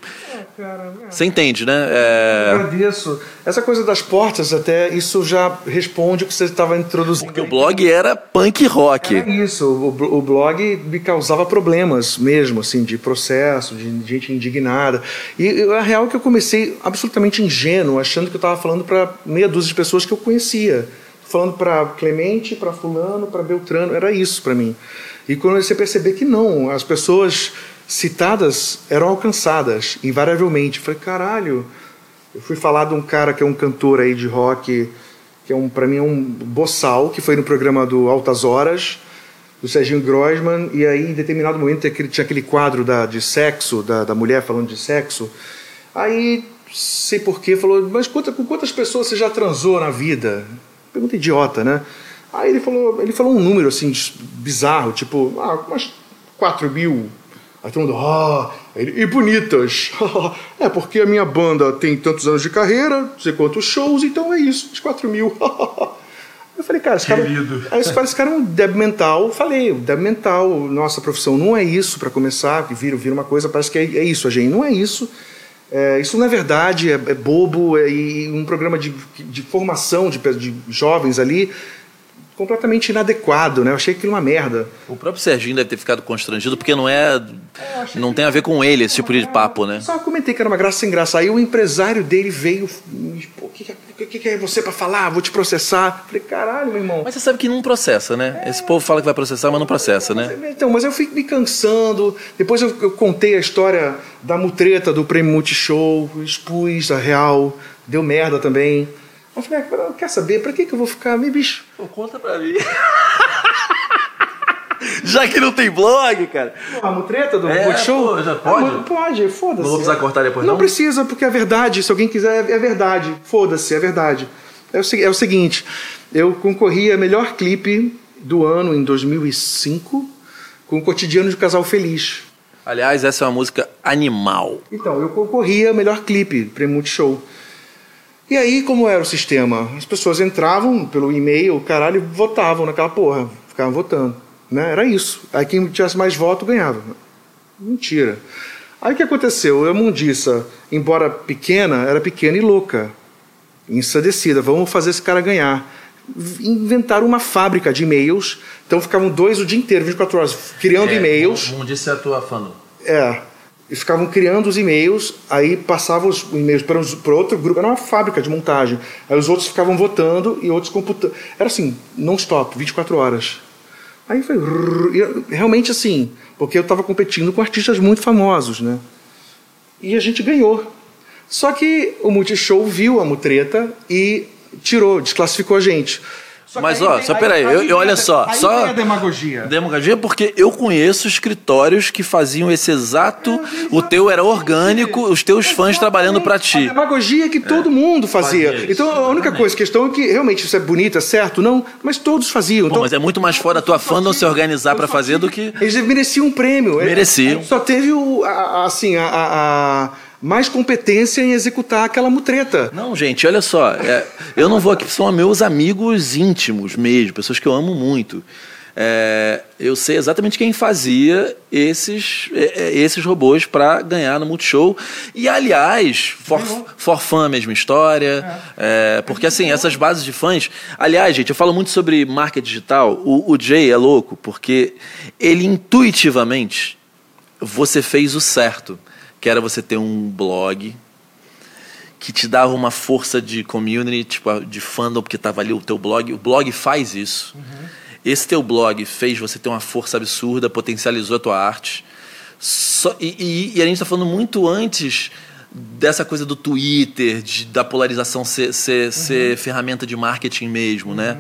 Você entende, né? É, Agradeço. Essa coisa das portas, até, isso já responde o que você estava introduzindo. porque o blog era punk rock. É isso, o, o blog me causava problemas mesmo, assim, de processo, de gente indignada. E eu- a real é que eu comecei absolutamente ingênuo, achando que eu estava falando para meia dúzia de pessoas que eu conhecia. Falando para Clemente, para Fulano, para Beltrano, era isso para mim. E quando você perceber que não, as pessoas citadas eram alcançadas, invariavelmente. Eu falei, caralho. Eu fui falar de um cara que é um cantor aí de rock, que é um, para mim é um boçal, que foi no programa do Altas Horas, do Serginho Grossman, e aí em determinado momento tinha aquele, quadro da, de sexo, da, da mulher falando de sexo. Aí, sei porquê, falou, mas quanta, com quantas pessoas você já transou na vida? Pergunta idiota, né? Aí ele falou, ele falou um número assim, bizarro, tipo, ah, umas 4 mil. Aí todo mundo, ah, e bonitas. [laughs] é, porque a minha banda tem tantos anos de carreira, não sei quantos shows, então é isso, de 4 mil. [laughs] Eu falei, cara, esse cara, aí esse cara, esse cara é um débil mental. Falei, débil mental, nossa profissão não é isso para começar, vira, vira uma coisa, parece que é, é isso, a gente não é isso. É, isso não é verdade, é, é bobo, é, e um programa de, de formação de, de jovens ali completamente inadequado, né? Eu achei aquilo uma merda. O próprio Serginho deve ter ficado constrangido, porque não é. Não tem a ver com ele esse tipo de papo, né? Só comentei que era uma graça sem graça. Aí o empresário dele veio, que, que, é você para falar? Vou te processar. Falei, caralho, meu irmão. Mas você sabe que não processa, né? Esse povo fala que vai processar, mas não processa, né? Então, mas eu fui me cansando. Depois eu, eu contei a história da mutreta do prêmio Multishow, expus a real, deu merda também. Eu falei, ah, quer saber? Pra que, que eu vou ficar? Me bicho. Pô, conta pra mim. [laughs] Já que não tem blog, cara. A mutreta do É, Multishow? pô, já pode? Ah, pode, foda-se. Não vou precisar cortar depois, Não não? precisa, porque é verdade. Se alguém quiser, é verdade. Foda-se, é verdade. É o, é o seguinte, eu concorri a melhor clipe do ano em 2005 com o Cotidiano de Casal Feliz. Aliás, essa é uma música animal. Então, eu concorri a melhor clipe, prêmio Multishow. E aí, como era o sistema? As pessoas entravam pelo e-mail, caralho, e votavam naquela porra. Ficavam votando. Né? Era isso. Aí quem tivesse mais voto ganhava. Mentira. Aí o que aconteceu? A Mundiça, embora pequena, era pequena e louca. ensandecida, vamos fazer esse cara ganhar. Inventaram uma fábrica de e-mails, então ficavam dois o dia inteiro, 24 horas, criando e-mails. Um disse a tua fã. É. E ficavam criando os e-mails, aí passavam os e-mails para, os- para outro grupo, era uma fábrica de montagem. Aí os outros ficavam votando e outros computando. Era assim, non-stop, 24 horas. Aí foi. realmente assim, porque eu estava competindo com artistas muito famosos, né? E a gente ganhou. Só que o Multishow viu a mutreta e tirou, desclassificou a gente. Só Mas, aí ó, vem- só peraí, eu- vem eu- olha a- só, aí só- a demagogia. Demagogia porque eu conheço escritórios que faziam esse exato. O teu era orgânico, os teus fãs trabalhando pra A ti. demagogia que todo mundo fazia. Então a única exatamente. coisa, questão é que realmente isso é bonito, é certo? Não, mas todos faziam. Bom, Então, mas é muito mais foda a tua fã não se organizar pra fazer do que. Eles mereciam um prêmio. É- Mereciam. Só teve o, a- a- assim, a, a- a mais competência em executar aquela mutreta. Não, gente, olha só. é, eu não vou aqui, são meus amigos íntimos mesmo, pessoas que eu amo muito. É, eu sei exatamente quem fazia esses, é, é, esses robôs para ganhar no Multishow. E, aliás, for, for fã, mesma história. é, porque, assim, essas bases de fãs. Aliás, gente, eu falo muito sobre marca digital. O, o Jay é louco porque ele intuitivamente você fez o certo, que era você ter um blog que te dava uma força de community, tipo, de fandom, porque tava ali o teu blog. O blog faz isso. Esse teu blog fez você ter uma força absurda, potencializou a tua arte. Só- e, e- e a gente está falando muito antes dessa coisa do Twitter, de- da polarização ser, ser, ser ferramenta de marketing mesmo, né?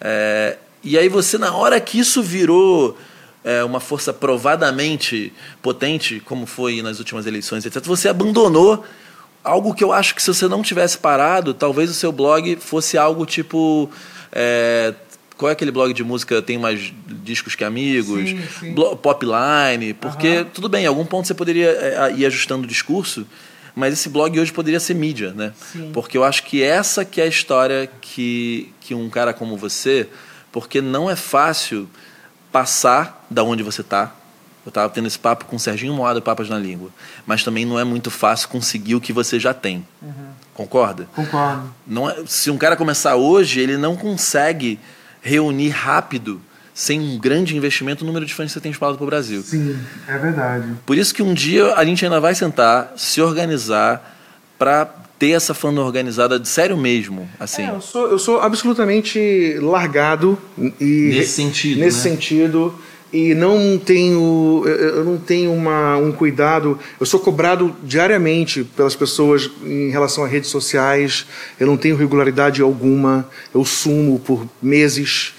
É, e aí você, na hora que isso virou é, uma força provadamente potente, como foi nas últimas eleições, etc., você abandonou algo que eu acho que se você não tivesse parado, talvez o seu blog fosse algo tipo. é, qual é aquele blog de música tem mais discos que amigos? Sim, sim. Popline, porque tudo bem, em algum ponto você poderia é, ir ajustando o discurso, mas esse blog hoje poderia ser mídia, né? Porque eu acho que essa que é a história que, que um cara como você, porque não é fácil passar da onde você está. Eu estava tendo esse papo com o Serginho Moada, Papas na Língua. Mas também não é muito fácil conseguir o que você já tem. Concorda? Concordo. Não é- se um cara começar hoje, ele não consegue reunir rápido, sem um grande investimento, o número de fãs que você tem espalhado para o Brasil. Sim, é verdade. Por isso que um dia a gente ainda vai sentar, se organizar para ter essa fã organizada de sério mesmo, assim. É, eu, sou, eu sou absolutamente largado e Nesse sentido, nesse né? sentido e não tenho eu eu não tenho uma, um cuidado eu sou cobrado diariamente pelas pessoas em relação a redes sociais eu não tenho regularidade alguma eu sumo por meses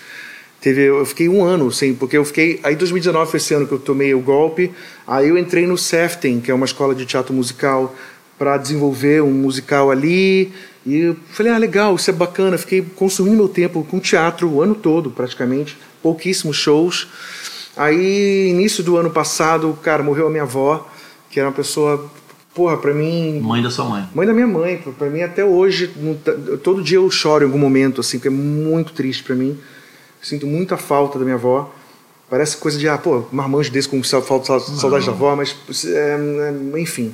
Teve, eu fiquei um ano sem, porque eu fiquei. Aí 2019 foi esse ano que eu tomei o golpe. Aí eu entrei no Seften, que é uma escola de teatro musical, para desenvolver um musical ali. E eu falei, ah, legal, isso é bacana. Fiquei consumindo meu tempo com teatro o ano todo, praticamente. Pouquíssimos shows. Aí, início do ano passado, cara, morreu a minha avó, que era uma pessoa, porra, pra mim, Mãe da sua mãe. Mãe da minha mãe, pra mim até hoje, tá- todo dia eu choro em algum momento, assim, que é muito triste pra mim. Sinto muita falta da minha avó. Parece coisa de, ah, pô, marmanjo desse com saudade da avó, mas, é, é, enfim,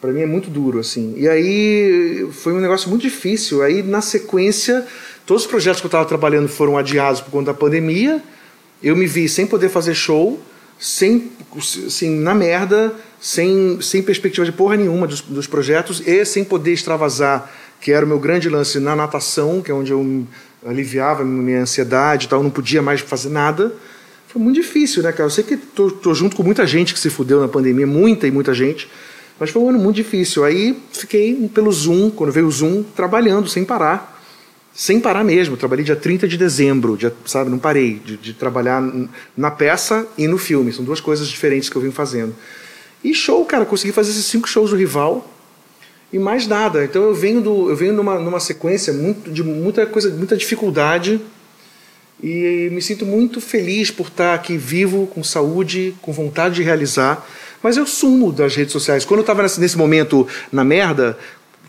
pra mim é muito duro, assim. E aí foi um negócio muito difícil. Aí, na sequência, todos os projetos que eu estava trabalhando foram adiados por conta da pandemia. Eu me vi sem poder fazer show, sem, assim, na merda, sem, sem perspectiva de porra nenhuma dos, dos projetos e sem poder extravasar, que era o meu grande lance na natação, que é onde eu aliviava minha ansiedade e tal, não podia mais fazer nada. Foi muito difícil, né, cara? Eu sei que tô, tô junto com muita gente que se fudeu na pandemia, muita e muita gente, mas foi um ano muito difícil. Aí fiquei pelo Zoom, quando veio o Zoom, trabalhando sem parar sem parar mesmo. Trabalhei dia 30 de dezembro, dia, sabe? Não parei de, de trabalhar na peça e no filme. São duas coisas diferentes que eu vim fazendo. E show, cara, consegui fazer esses cinco shows do Rival e mais nada. Então eu venho, do, eu venho numa, numa sequência muito, de muita coisa, muita dificuldade e me sinto muito feliz por estar aqui vivo, com saúde, com vontade de realizar. Mas eu sumo das redes sociais. Quando eu estava nesse, momento na merda,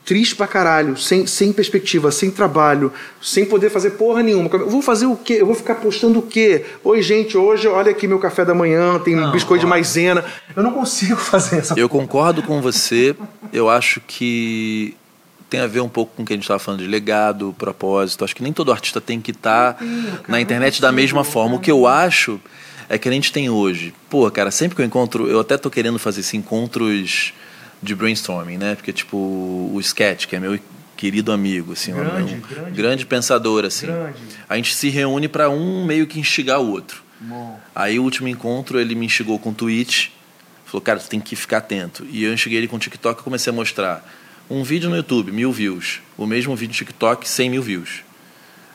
triste pra caralho, sem, sem perspectiva, sem trabalho, sem poder fazer porra nenhuma. Eu vou fazer o quê? Eu vou ficar postando o quê? Oi, gente, hoje olha aqui meu café da manhã, tem um biscoito de maisena. Eu não consigo [laughs] fazer essa Eu concordo com você. Eu acho que tem a ver um pouco com o que a gente estava falando de legado, propósito. Acho que nem todo artista tem que estar tá na internet da mesma forma. O que eu acho é que a gente tem hoje. Pô, cara, sempre que eu encontro, eu até tô querendo fazer esses encontros de brainstorming, né? Porque tipo o Sketch, que é meu querido amigo, assim, grande, um, grande, grande pensador, assim. Grande. A gente se reúne para um meio que instigar o outro. Bom. Aí o último encontro ele me instigou com tweet, falou, cara, tu tem que ficar atento. E eu enxiguei ele com o TikTok e comecei a mostrar um vídeo no YouTube, mil views. O mesmo vídeo no TikTok, 100 mil views.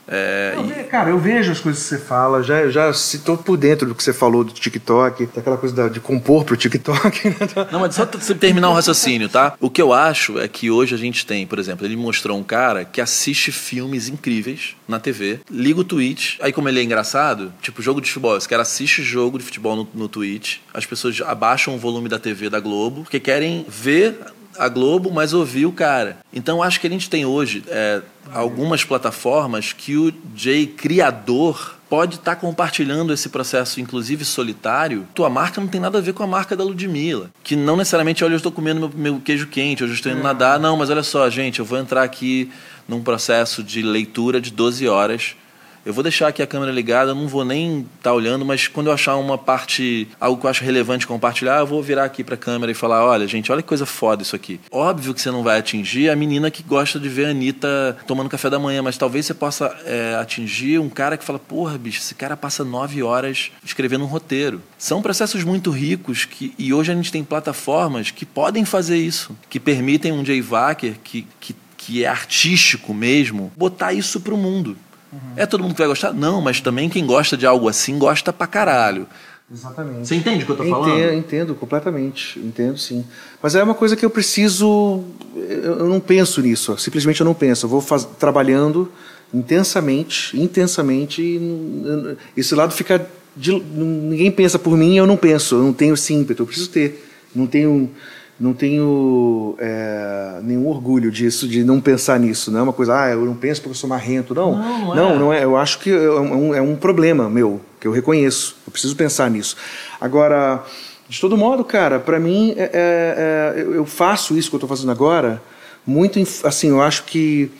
É, eu e... Cara, eu vejo as coisas que você fala, já, já estou por dentro do que você falou do TikTok, daquela coisa de compor pro TikTok. [laughs] Né? Não, mas só você terminar o raciocínio, tá? O que eu acho é que hoje a gente tem, por exemplo, ele mostrou um cara que assiste filmes incríveis na TV, liga o Twitch, aí como ele é engraçado, tipo jogo de futebol, esse cara assiste jogo de futebol no, no Twitch, as pessoas abaixam o volume da TV da Globo, porque querem ver a Globo, mas ouvir o cara. Então acho que a gente tem hoje é, algumas plataformas que o Jay criador pode estar tá compartilhando esse processo, inclusive solitário. Tua marca não tem nada a ver com a marca da Ludmilla. Que não necessariamente, olha, eu estou comendo meu, meu queijo quente, hoje eu estou indo é. nadar. Não, mas olha só, gente, eu vou entrar aqui num processo de leitura de 12 horas eu vou deixar aqui a câmera ligada, não vou nem estar tá olhando, mas quando eu achar uma parte, algo que eu acho relevante compartilhar, eu vou virar aqui para a câmera e falar: olha, gente, olha que coisa foda isso aqui. Óbvio que você não vai atingir a menina que gosta de ver a Anitta tomando café da manhã, mas talvez você possa é, atingir um cara que fala: porra, bicho, esse cara passa nove horas escrevendo um roteiro. São processos muito ricos que, e hoje a gente tem plataformas que podem fazer isso, que permitem um Jay Wacker que, que, que é artístico mesmo, botar isso para o mundo. Uhum. É todo mundo que vai gostar? Não, mas também quem gosta de algo assim gosta pra caralho. Exatamente. Você entende o que eu tô entendo, falando? Entendo, completamente. Entendo sim. Mas é uma coisa que eu preciso. Eu não penso nisso. Simplesmente eu não penso. Eu vou faz, trabalhando intensamente, intensamente. E esse lado fica. De, ninguém pensa por mim, eu não penso. Eu não tenho esse ímpeto. Eu preciso ter. Não tenho não tenho é, nenhum orgulho disso, de não pensar nisso. Não é uma coisa, ah, eu não penso porque eu sou marrento. Não, não, não é. Não, é. Eu acho que é um, é um problema meu, que eu reconheço. Eu preciso pensar nisso. Agora, de todo modo, cara, para mim, é, é, é eu faço isso que eu estou fazendo agora, muito, assim, eu acho que.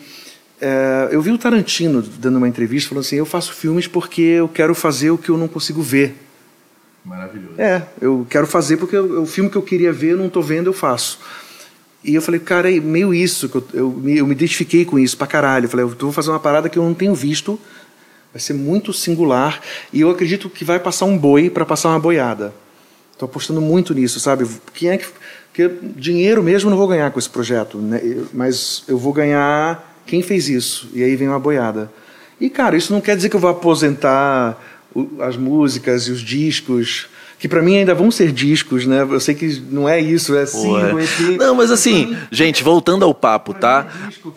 É, eu vi o Tarantino dando uma entrevista falando assim: eu faço filmes porque eu quero fazer o que eu não consigo ver. Maravilhoso. É, eu quero fazer porque eu, o filme que eu queria ver, eu não estou vendo, eu faço. E eu falei, cara, é meio isso, que eu, eu, me, eu me identifiquei com isso pra caralho. Eu falei, eu vou fazer uma parada que eu não tenho visto, vai ser muito singular, e eu acredito que vai passar um boi para passar uma boiada. Estou apostando muito nisso, sabe? Quem é que. Porque dinheiro mesmo eu não vou ganhar com esse projeto, né? mas eu vou ganhar quem fez isso. E aí vem uma boiada. E, cara, isso não quer dizer que eu vou aposentar as músicas e os discos que para mim ainda vão ser discos, né? Eu sei que não é isso, é sim. Não, mas assim, gente, voltando ao papo, tá?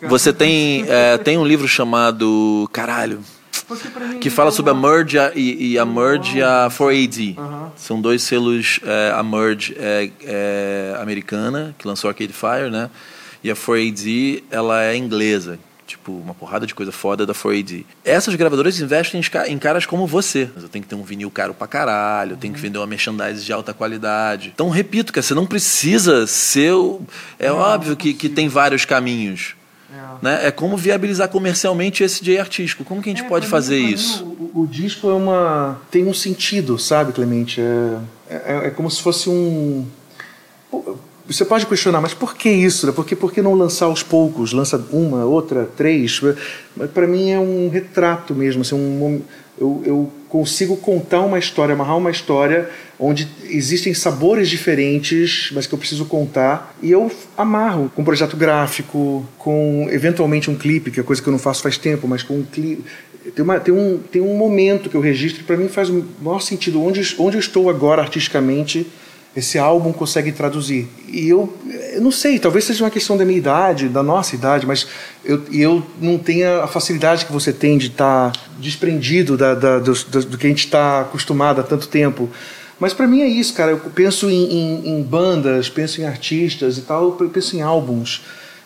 É Você tem é, tem um livro chamado caralho que fala sobre a Merge e, e a Merge e a 4AD. São dois selos, é, a Merge é, é americana, que lançou Arcade Fire, né? E a 4AD, ela é inglesa, Tipo, uma porrada de coisa foda da 4AD. Essas gravadoras investem em caras como você. Eu tenho que ter um vinil caro pra caralho, eu tenho que vender uma merchandise de alta qualidade. Então, repito, que você não precisa ser. É não, óbvio não que, que tem vários caminhos. É. Né? é como viabilizar comercialmente esse DJ artístico. Como que a gente é, pode fazer mim, isso? O, o, disco é uma tem um sentido, sabe, Clemente? É, é, é como se fosse um você pode questionar, mas por que isso? Né? Por, que, por que não lançar aos poucos? Lança uma, outra, três? Para mim é um retrato mesmo. Assim, um, eu, eu consigo contar uma história, amarrar uma história onde existem sabores diferentes, mas que eu preciso contar. E eu amarro com um projeto gráfico, com eventualmente um clipe, que é coisa que eu não faço faz tempo, mas com um clipe. Tem, uma, tem, um, tem um momento que eu registro que para mim faz o maior sentido. Onde, onde eu estou agora artisticamente esse álbum consegue traduzir. E eu, eu não sei, talvez seja uma questão da minha idade, da nossa idade, mas eu, eu não tenho a facilidade que você tem de estar tá desprendido da, da, do, do, que a gente está acostumado há tanto tempo. Mas para mim é isso, cara. Eu penso em, em, em, bandas, penso em artistas e tal, eu penso em álbuns.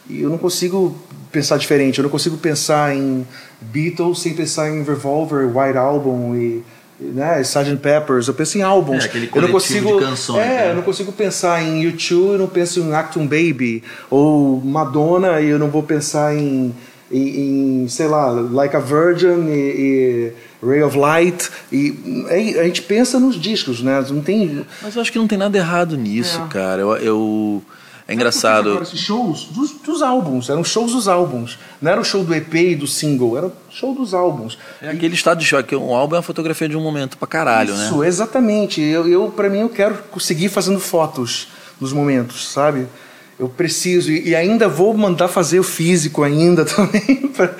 E eu não consigo pensar diferente. Eu não consigo pensar em Beatles sem pensar em Revolver, White Album e né, Sgt. Peppers, eu penso em álbuns. É, aquele eu não consigo, de canções, É, né? eu não consigo pensar em U2, eu não penso em Acton Baby ou Madonna e eu não vou pensar em, em, em, sei lá, Like a Virgin e, e Ray of Light e é, a gente pensa nos discos, né? Não tem Mas eu acho que não tem nada errado nisso, É. cara. Eu, eu- é Agora, engraçado. esses shows dos, dos álbuns, eram shows dos álbuns. Não era o show do EP e do single, era o show dos álbuns. É aquele estado de choque. Um álbum é uma fotografia de um momento pra caralho, né? Isso, exatamente. Eu, eu para mim, eu quero seguir fazendo fotos nos momentos, sabe? Eu preciso e, e ainda vou mandar fazer o físico ainda [laughs] também. pra-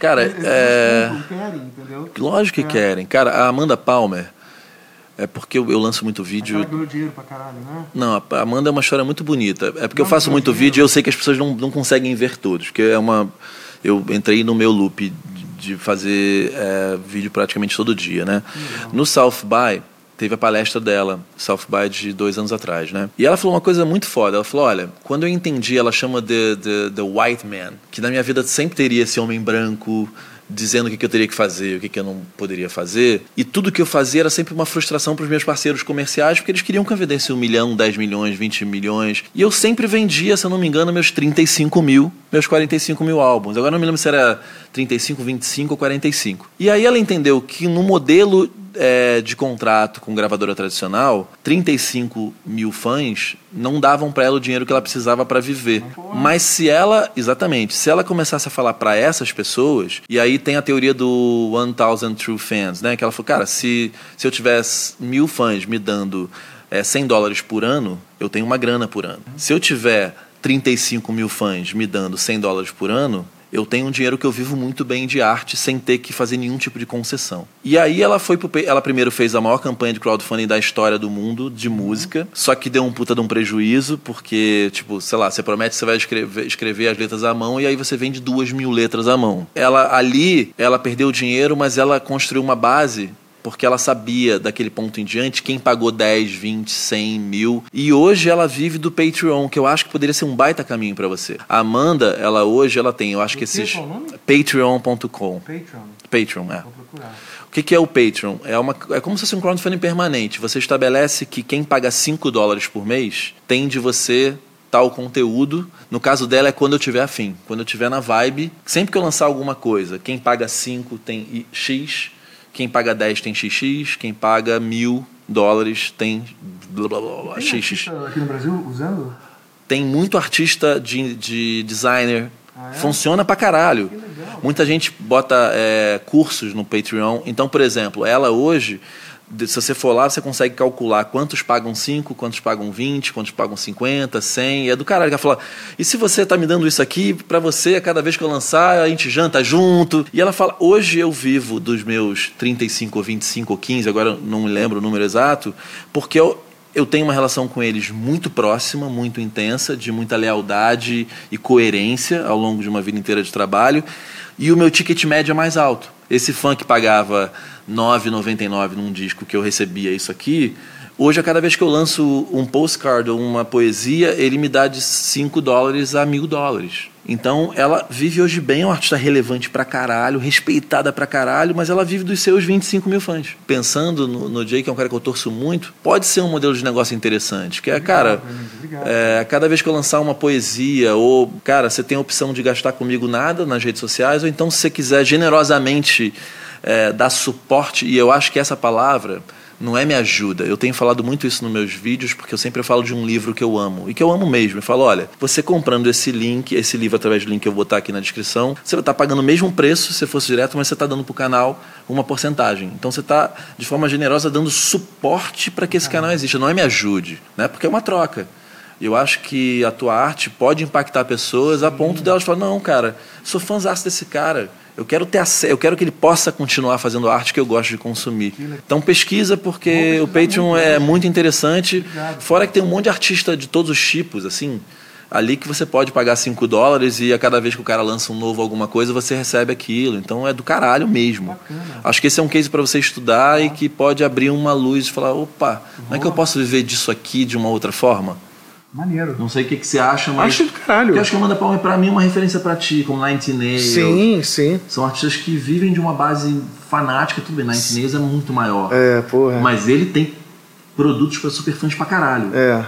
Cara, é- querem, entendeu? Lógico que querem. Cara, a Amanda Palmer, é porque eu, eu lanço muito vídeo. Ela ganhou dinheiro pra caralho, né? Não, a Amanda é uma história muito bonita. É porque eu faço muito vídeo e eu sei que as pessoas não, não conseguem ver todos. Porque é uma. Eu entrei no meu loop de de fazer é, vídeo praticamente todo dia, né? No South by, teve a palestra dela, South by de dois anos atrás, né? E ela falou uma coisa muito foda. Ela falou: olha, quando eu entendi, ela chama de the, the white man, que na minha vida sempre teria esse homem branco dizendo o que, eu teria que fazer, o que, eu não poderia fazer. E tudo que eu fazia era sempre uma frustração para os meus parceiros comerciais, porque eles queriam que eu vendesse um milhão, 10 milhões, 20 milhões. E eu sempre vendia, se eu não me engano, meus 35 mil, meus 45 mil álbuns. Agora não me lembro se era 35, 25 ou 45. E aí ela entendeu que no modelo é, de contrato com gravadora tradicional, 35 mil fãs não davam para ela o dinheiro que ela precisava para viver. Mas se ela, exatamente, se ela começasse a falar para essas pessoas, e aí tem a teoria do 1000 True Fans, né? Que ela falou, cara, se, se eu tivesse mil fãs me dando é, 100 dólares por ano, eu tenho uma grana por ano. Se eu tiver 35 mil fãs me dando 100 dólares por ano, eu tenho um dinheiro que eu vivo muito bem de arte sem ter que fazer nenhum tipo de concessão. E aí ela foi pro, ela primeiro fez a maior campanha de crowdfunding da história do mundo de música, só que deu um puta de um prejuízo, porque, tipo, sei lá, você promete que você vai escrever, escrever as letras à mão e aí você vende duas mil letras à mão. Ela ali, ela perdeu dinheiro, mas ela construiu uma base porque ela sabia daquele ponto em diante quem pagou 10, 20, 100 mil. E hoje ela vive do Patreon, que eu acho que poderia ser um baita caminho para você. A Amanda, ela hoje ela tem, eu acho que esses patreon.com. Patreon. Patreon, é. Vou procurar. O que, que é o Patreon? É, uma, é como se fosse um crowdfunding permanente. Você estabelece que quem paga 5 dólares por mês tem de você tal conteúdo. No caso dela é quando eu tiver afim, quando eu tiver na vibe. Sempre que eu lançar alguma coisa, quem paga 5 tem X, quem paga 10 tem XX, quem paga mil dólares tem blá blá blá, blá Tem XX. aqui no Brasil usando? Tem muito artista de, de designer. Ah, é? Funciona pra caralho. Muita gente bota é, cursos no Patreon. Então, por exemplo, ela hoje, se você for lá, você consegue calcular quantos pagam 5, quantos pagam 20, quantos pagam 50, 100. E é do caralho. Ela fala, e se você tá me dando isso aqui, pra você, a cada vez que eu lançar, a gente janta junto. E ela fala, hoje eu vivo dos meus 35 ou 25 ou 15, agora não me lembro o número exato, porque eu, eu tenho uma relação com eles muito próxima, muito intensa, de muita lealdade e coerência ao longo de uma vida inteira de trabalho, e o meu ticket médio é mais alto. Esse fã que pagava R$ 9,99 num disco que eu recebia isso aqui, hoje a cada vez que eu lanço um postcard ou uma poesia, ele me dá de 5 dólares a mil dólares. Então ela vive hoje bem, é uma artista relevante pra caralho, respeitada pra caralho, mas ela vive dos seus 25 mil fãs. Pensando no, no Jay, que é um cara que eu torço muito, pode ser um modelo de negócio interessante. Que é, cara, é, cada vez que eu lançar uma poesia, ou, cara, você tem a opção de gastar comigo nada nas redes sociais, ou então se você quiser generosamente é, dar suporte, e eu acho que essa palavra não é me ajuda. Eu tenho falado muito isso nos meus vídeos, porque eu sempre falo de um livro que eu amo. E que eu amo mesmo. Eu falo, olha, você comprando esse link, esse livro através do link que eu vou botar aqui na descrição, você vai estar pagando o mesmo preço se fosse direto, mas você está dando para o canal uma porcentagem. Então você está, de forma generosa, dando suporte para que esse canal exista. Não é me ajude, né? porque é uma troca. Eu acho que a tua arte pode impactar pessoas a ponto delas falar, não, cara, sou fãzaço desse cara. Eu quero ter eu quero que ele possa continuar fazendo arte que eu gosto de consumir. Então pesquisa porque o Patreon é né? muito interessante. Fora que tem um monte de artista de todos os tipos, assim, ali que você pode pagar 5 dólares e a cada vez que o cara lança um novo alguma coisa, você recebe aquilo. Então é do caralho mesmo. Acho que esse é um case para você estudar e que pode abrir uma luz e falar, opa, como é que eu posso viver disso aqui de uma outra forma? Maneiro. Não sei o que, que você acha, mas. Acho do caralho. Eu acho que Amanda Palmer, pra mim, é uma referência pra ti, como Nine Nails. Sim, sim. São artistas que vivem de uma base fanática, tudo bem. Nine Nails é muito maior. É, porra. Mas ele tem produtos pra super fãs pra caralho. É,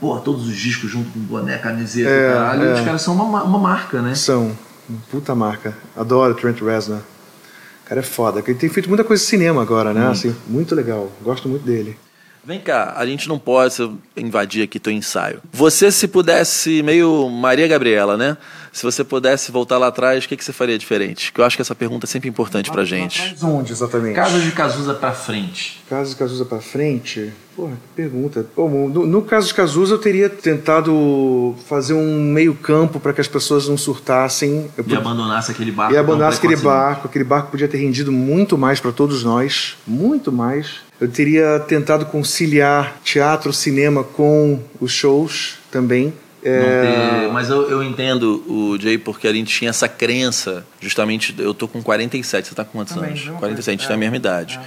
Pô, todos os discos junto com boné, camiseta, É, caralho. é. Os caras são uma, uma marca, né? são. Puta marca. Adoro Trent Reznor. O cara é foda. Ele tem feito muita coisa de cinema agora, né? Assim, muito legal. Gosto muito dele. Vem cá, a gente não pode invadir aqui teu ensaio. Você, se pudesse, meio Maria Gabriela, né? Se você pudesse voltar lá atrás, o que, que você faria diferente? Que eu acho que essa pergunta é sempre importante pra gente. Mas onde exatamente? Casa de Cazuza pra frente. Caso de Cazuza pra frente? Porra, que pergunta. Pô, no, no caso de Cazuza, eu teria tentado fazer um meio campo para que as pessoas não surtassem. Eu E abandonasse aquele barco. e abandonasse aquele barco. Aquele barco podia ter rendido muito mais para todos nós. Muito mais. Eu teria tentado conciliar teatro, cinema com os shows também. É, ter- Mas eu, eu entendo o Jay porque a gente tinha essa crença, justamente, eu tô com 47, você tá com quantos Também, anos? mesma 47, a gente coisa. tem a É, mesma idade.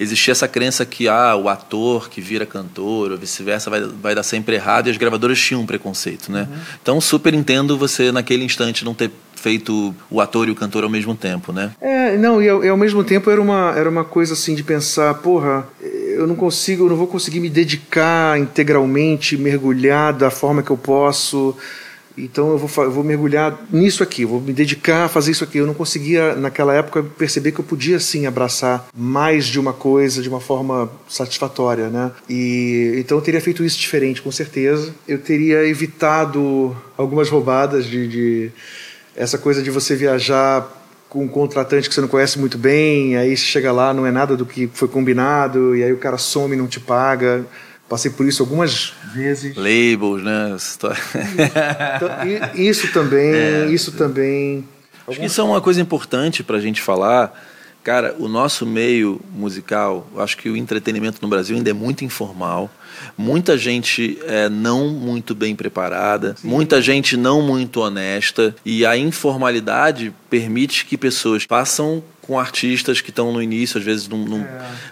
Existia essa crença que ah, o ator que vira cantor ou vice-versa vai, vai dar sempre errado e as gravadoras tinham um preconceito, né? Uhum. Então super entendo você naquele instante não ter feito o ator e o cantor ao mesmo tempo, né? É, não, e ao, e ao mesmo tempo era uma, era uma coisa assim de pensar, porra, eu não consigo, eu não vou conseguir me dedicar integralmente, mergulhar da forma que eu posso. Então eu vou, eu vou mergulhar nisso aqui, vou me dedicar a fazer isso aqui. Eu não conseguia, naquela época, perceber que eu podia sim abraçar mais de uma coisa de uma forma satisfatória, né? E então eu teria feito isso diferente, com certeza. Eu teria evitado algumas roubadas de- de essa coisa de você viajar com um contratante que você não conhece muito bem, aí você chega lá, não é nada do que foi combinado, e aí o cara some e não te paga. Passei por isso algumas vezes. Labels, né? Então, isso também, [laughs] É. isso também. Acho que isso é uma coisa importante para a gente falar. Cara, o nosso meio musical, eu acho que o entretenimento no Brasil ainda é muito informal. Muita gente é não muito bem preparada, muita gente não muito honesta. E a informalidade permite que pessoas façam com artistas que estão no início, às vezes, num, num-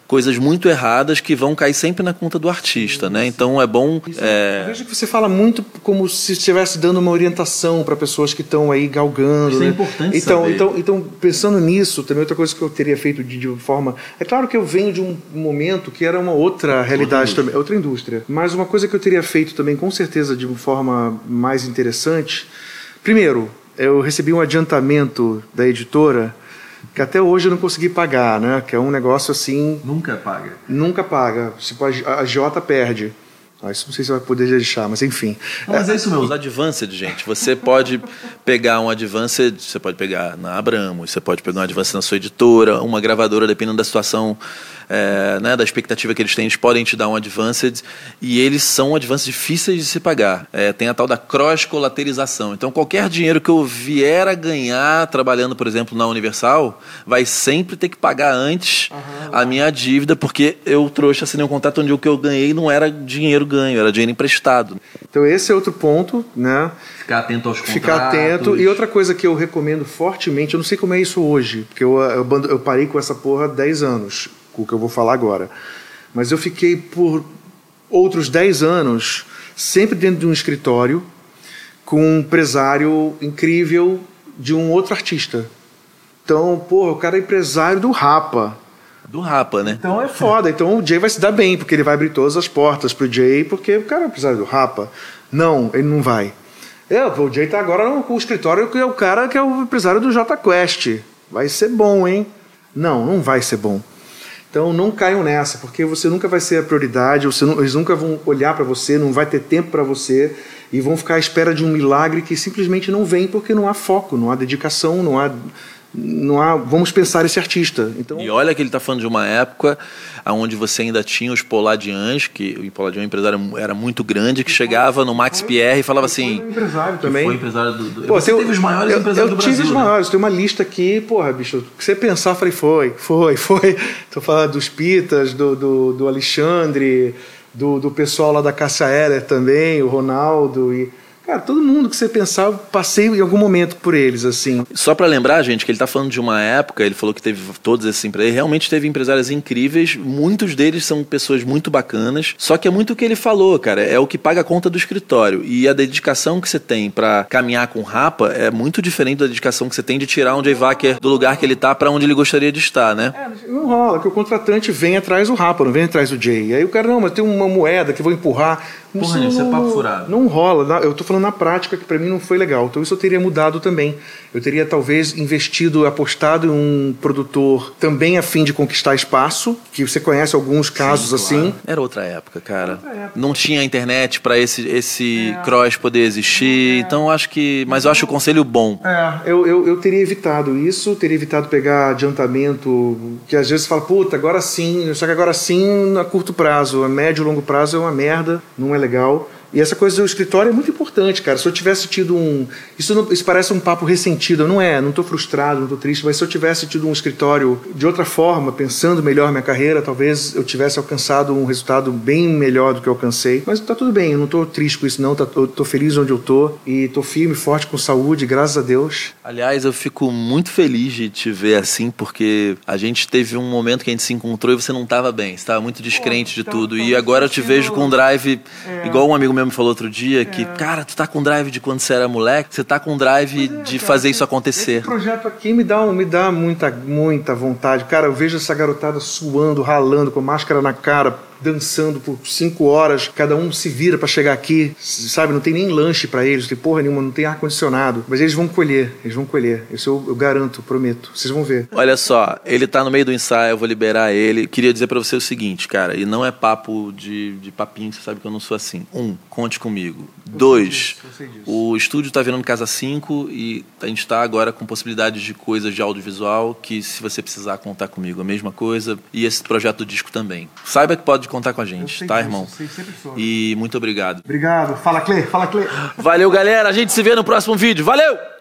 coisas muito erradas que vão cair sempre na conta do artista, né? Então é bom. É, vejo que você fala muito como se estivesse dando uma orientação para pessoas que estão aí galgando. Isso é né? importante então, saber. então, então, pensando nisso, também outra coisa que eu teria feito de, de forma. É claro que eu venho de um momento que era uma outra realidade indústria. também, outra indústria. Mas uma coisa que eu teria feito também, com certeza, de uma forma mais interessante. Primeiro, eu recebi um adiantamento da editora que até hoje eu não consegui pagar, né? Que é um negócio assim nunca paga. Nunca paga. Tipo, a, a Jota perde. Ah, isso não sei se vai poder deixar, mas enfim. Não, mas é isso mesmo, os advanced, gente. Você pode pegar um advanced, você pode pegar na Abramo, você pode pegar um advanced na sua editora, uma gravadora, dependendo da situação, é, né, da expectativa que eles têm, eles podem te dar um advanced e eles são advances difíceis de se pagar. É, tem a tal da cross-colaterização. Então, qualquer dinheiro que eu vier a ganhar trabalhando, por exemplo, na Universal, vai sempre ter que pagar antes a minha dívida, porque eu trouxe, assinei um contrato onde o que eu ganhei não era dinheiro ganho, era dinheiro emprestado. Então esse é outro ponto, né? Ficar atento aos contratos. Ficar atento. E outra coisa que eu recomendo fortemente, eu não sei como é isso hoje, porque eu, eu, eu parei com essa porra há 10 anos, com o que eu vou falar agora. Mas eu fiquei por outros 10 anos sempre dentro de um escritório com um empresário incrível de um outro artista. Então, porra, o cara é empresário do Rapa. Do Rapa, né? Então é foda. Então o Jay vai se dar bem, porque ele vai abrir todas as portas pro Jay, porque o cara é empresário do Rapa. Não, ele não vai. É, o Jay tá agora no, escritório que é o cara que é o empresário do J Quest. Vai ser bom, hein? Não, não vai ser bom. Então não caiam nessa, porque você nunca vai ser a prioridade, nu- eles nunca vão olhar para você, não vai ter tempo para você e vão ficar à espera de um milagre que simplesmente não vem porque não há foco, não há dedicação, não há não há, vamos pensar esse artista. Então E olha que ele está falando de uma época onde você ainda tinha os Poladians, que o Poladian empresário era muito grande, que chegava no Max Pierre e falava assim. Foi um empresário também. Foi empresário do. do Pô, você tem- teve os maiores eu, empresários eu do tive Brasil. os né? maiores. Tem uma lista aqui, porra, bicho. O que você pensar, eu falei, foi, foi, foi. [laughs] Tô falando dos Pitas, do, do, do Alexandre, do, do pessoal lá da Cássia Heller também, o Ronaldo. E Cara, todo mundo que você pensar, passei em algum momento por eles, assim. Só pra lembrar, gente, que ele tá falando de uma época, ele falou que teve todos esses empresários, realmente teve empresários incríveis, muitos deles são pessoas muito bacanas, só que é muito o que ele falou, cara, é o que paga a conta do escritório. E a dedicação que você tem pra caminhar com o Rapa é muito diferente da dedicação que você tem de tirar um Jay Wacker do lugar que ele tá pra onde ele gostaria de estar, né? É, não rola, que o contratante vem atrás do Rapa, não vem atrás do Jay. Aí o cara, não, mas tem uma moeda que eu vou empurrar. Porra, isso é papo furado. Não rola, eu tô falando na prática que para mim não foi legal. Então isso eu teria mudado também. Eu teria talvez investido, apostado em um produtor também a fim de conquistar espaço, que você conhece alguns casos Sim, claro. assim. Era outra época, cara. Outra época. Não tinha internet para esse esse é. cross poder existir. É. Então acho que, mas eu acho o conselho bom. É, eu, eu, eu teria evitado isso, teria evitado pegar adiantamento, que às vezes você fala, puta, agora sim, só que agora sim a curto prazo, a médio e longo prazo é uma merda, não é legal. E essa coisa do escritório é muito importante, cara. Se eu tivesse tido um. Isso, não, isso parece um papo ressentido. Não é, não estou frustrado, não estou triste, mas se eu tivesse tido um escritório de outra forma, pensando melhor minha carreira, talvez eu tivesse alcançado um resultado bem melhor do que eu alcancei. Mas tá tudo bem, eu não estou triste com isso, não. Tá, eu tô feliz onde eu tô e tô firme, forte, com saúde, graças a Deus. Aliás, eu fico muito feliz de te ver assim, porque a gente teve um momento que a gente se encontrou e você não estava bem, você estava muito descrente Pô, de tudo. e agora eu te vejo com um drive, é. igual um amigo meu me falou outro dia que, é. cara, tu tá com drive de quando você era moleque, você tá com drive é, de cara, fazer isso acontecer. Esse projeto aqui me dá, me dá muita, muita vontade. Cara, eu vejo essa garotada suando, ralando, com máscara na cara, dançando por cinco horas, cada um se vira para chegar aqui, sabe? Não tem nem lanche para eles, não tem porra nenhuma, não tem ar-condicionado. Mas eles vão colher, eles vão colher. Isso eu, eu, garanto, prometo. Vocês vão ver. Olha só, ele tá no meio do ensaio, eu vou liberar ele. Queria dizer para você o seguinte, cara, e não é papo de, de papinho, você sabe que eu não sou assim. Um, conte comigo. Eu Dois, o estúdio tá virando Casa 5 e a gente tá agora com possibilidades de coisas de audiovisual que se você precisar contar comigo, a mesma coisa. E esse projeto do disco também. Saiba que pode contar com a gente, tá, irmão? Sempre sou. E muito obrigado. Obrigado. Fala, Clê. Fala, Clê. Valeu, galera. A gente se vê no próximo vídeo. Valeu!